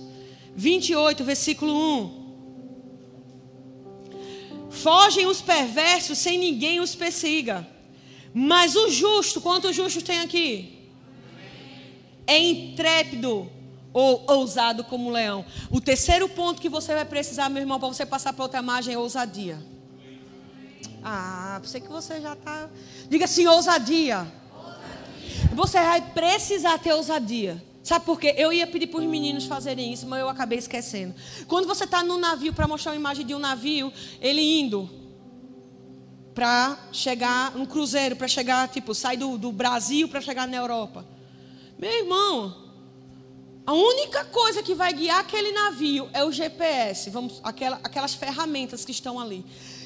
28, versículo 1. Fogem os perversos sem ninguém os persiga. Mas o justo, quantos justos tem aqui? É intrépido ou ousado como um leão. O terceiro ponto que você vai precisar, meu irmão, para você passar para outra margem é ousadia. Ah, sei que você já está. Diga assim: ousadia. ousadia. Você vai precisar ter ousadia. Sabe por quê? Eu ia pedir para os meninos fazerem isso, mas eu acabei esquecendo. Quando você está no navio, para mostrar uma imagem de um navio, ele indo para chegar, um cruzeiro, para chegar, tipo, sair do, do Brasil para chegar na Europa. Meu irmão, a única coisa que vai guiar aquele navio é o GPS, vamos, aquela, aquelas ferramentas que estão ali.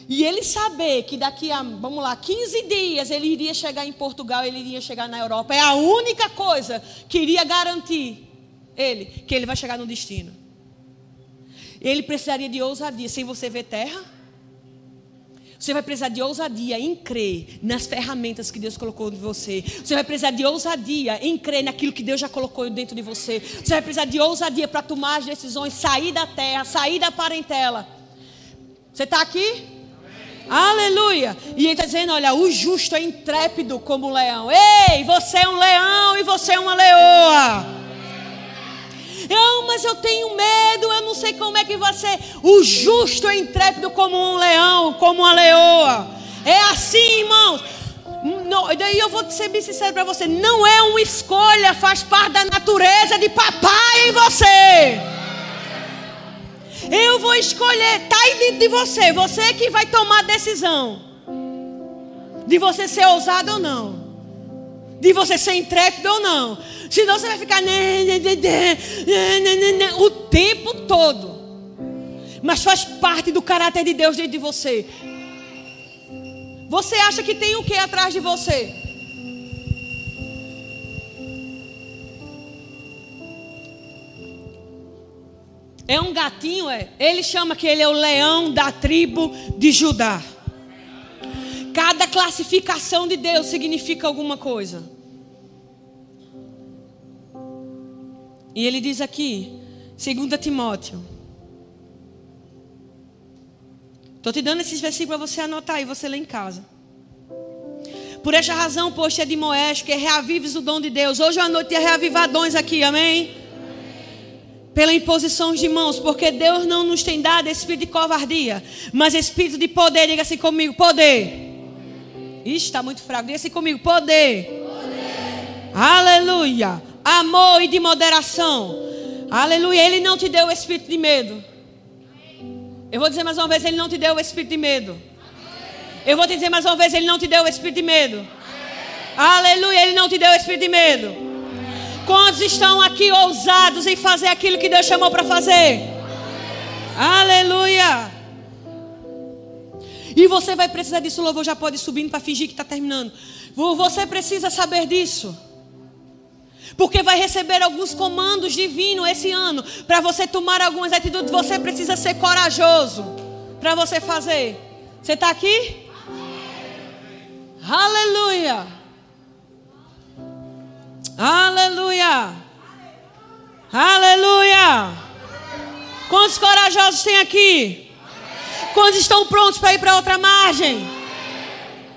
E ele saber que daqui a, vamos lá, 15 dias ele iria chegar em Portugal, ele iria chegar na Europa, é a única coisa que iria garantir ele que ele vai chegar no destino. Ele precisaria de ousadia, sem você ver terra. Você vai precisar de ousadia em crer nas ferramentas que Deus colocou em você. Você vai precisar de ousadia em crer naquilo que Deus já colocou dentro de você. Você vai precisar de ousadia para tomar as decisões, sair da terra, sair da parentela. Você está aqui? Aleluia. E ele está dizendo: olha, o justo é intrépido como um leão. Ei, você é um leão e você é uma leoa. Eu, mas eu tenho medo, eu não sei como é que ser. O justo é intrépido como um leão, como uma leoa. É assim, irmãos. Não, daí eu vou ser bem sincero para você: não é uma escolha, faz parte da natureza de papai em você. Eu vou escolher, está aí dentro de você. Você que vai tomar a decisão de você ser ousado ou não. De você ser intrépido ou não. Senão você vai ficar o tempo todo. Mas faz parte do caráter de Deus dentro de você. Você acha que tem o que atrás de você? É um gatinho, é. Ele chama que ele é o leão da tribo de Judá. Cada classificação de Deus significa alguma coisa. E ele diz aqui, 2 Timóteo. Estou te dando esses versículos para você anotar e você ler em casa. Por esta razão, poxa, é de Moés, que reavives o dom de Deus. Hoje à noite é reavivar dons aqui, amém? Pela imposição de mãos, porque Deus não nos tem dado espírito de covardia, mas espírito de poder. Diga assim comigo: poder. Ixi, está muito fraco. Diga assim comigo: poder. poder. Aleluia. Amor e de moderação. Aleluia. Ele não te deu o espírito de medo. Eu vou dizer mais uma vez: Ele não te deu o espírito de medo. Eu vou te dizer mais uma vez: Ele não te deu o espírito de medo. Aleluia. Ele não te deu o espírito de medo. Quantos estão aqui ousados em fazer aquilo que Deus chamou para fazer? Aleluia! E você vai precisar disso, o louvor já pode ir subindo para fingir que está terminando. Você precisa saber disso. Porque vai receber alguns comandos divinos esse ano. Para você tomar algumas atitudes, você precisa ser corajoso. Para você fazer. Você está aqui? Aleluia! Aleluia! Aleluia! Quantos corajosos tem aqui? Quantos estão prontos para ir para outra margem?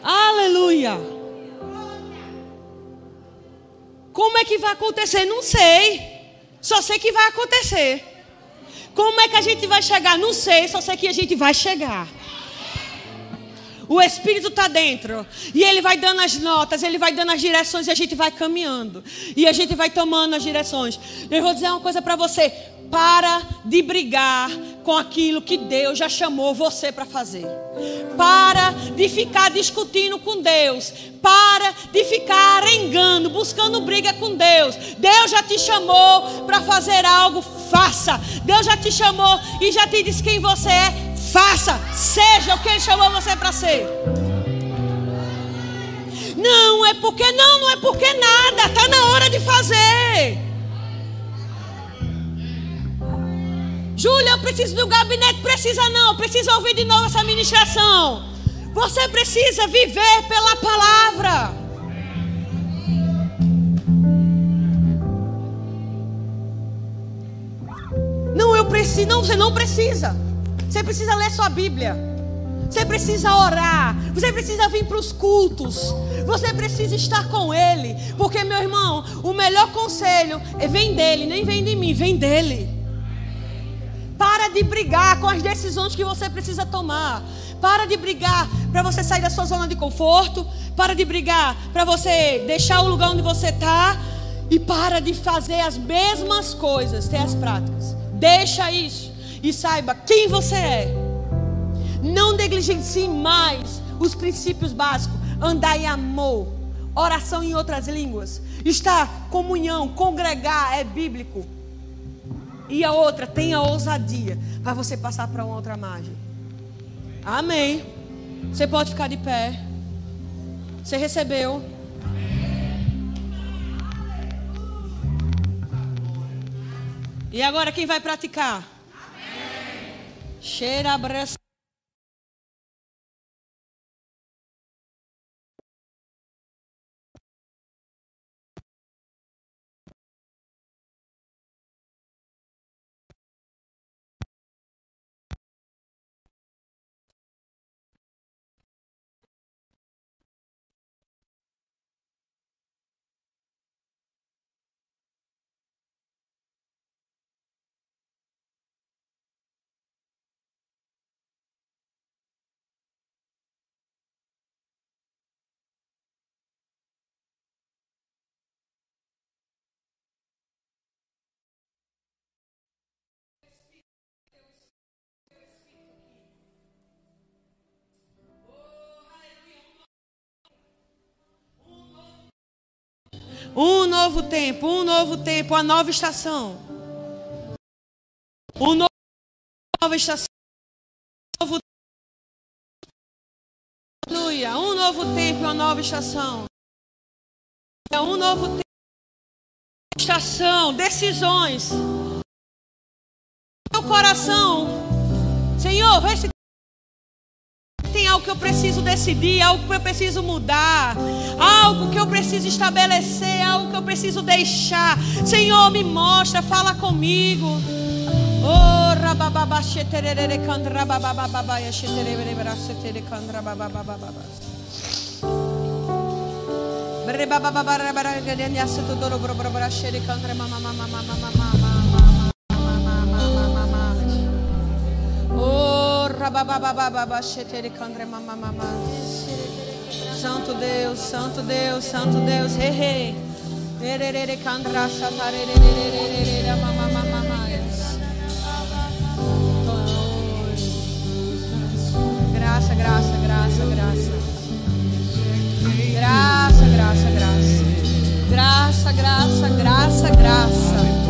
Aleluia! Como é que vai acontecer? Não sei. Só sei que vai acontecer. Como é que a gente vai chegar? Não sei, só sei que a gente vai chegar. O Espírito está dentro. E ele vai dando as notas, ele vai dando as direções e a gente vai caminhando. E a gente vai tomando as direções. Eu vou dizer uma coisa para você. Para de brigar com aquilo que Deus já chamou você para fazer. Para de ficar discutindo com Deus. Para de ficar arengando, buscando briga com Deus. Deus já te chamou para fazer algo, faça. Deus já te chamou e já te disse quem você é, Faça, seja o que Ele chamou você para ser. Não é porque não, não é porque nada. Está na hora de fazer. Júlia, eu preciso do gabinete. Precisa não. Precisa ouvir de novo essa ministração. Você precisa viver pela palavra. Não, eu preciso. Não, você não precisa. Você precisa ler sua Bíblia. Você precisa orar. Você precisa vir para os cultos. Você precisa estar com Ele. Porque, meu irmão, o melhor conselho é vem dele, nem vem de mim, vem dele. Para de brigar com as decisões que você precisa tomar. Para de brigar para você sair da sua zona de conforto. Para de brigar para você deixar o lugar onde você está. E para de fazer as mesmas coisas, ter as práticas. Deixa isso e saiba quem você é. Não negligencie mais os princípios básicos. Andar em amor, oração em outras línguas, estar comunhão, congregar é bíblico. E a outra, tenha ousadia para você passar para uma outra margem. Amém. Você pode ficar de pé. Você recebeu. E agora quem vai praticar? Cheira Um novo tempo, um novo tempo, a nova estação. Um novo, nova estação. Um novo Aleluia. Um novo tempo, uma nova estação. Um novo tempo, estação, decisões. Meu coração, Senhor, vê se algo que eu preciso decidir, algo que eu preciso mudar, algo que eu preciso estabelecer, algo que eu preciso deixar. Senhor, me mostra, fala comigo. Oh, rabababa, babababa, sheterere, sheterere, kandra, babababa. Rebababa, rebara, gedenya, setodoro, brobra, shere, kandra, mama, Santo Deus, Santo Deus, Santo Deus, he he. Graça, graça, graça, graça. Graça, graça, graça. Graça, graça, graça, graça.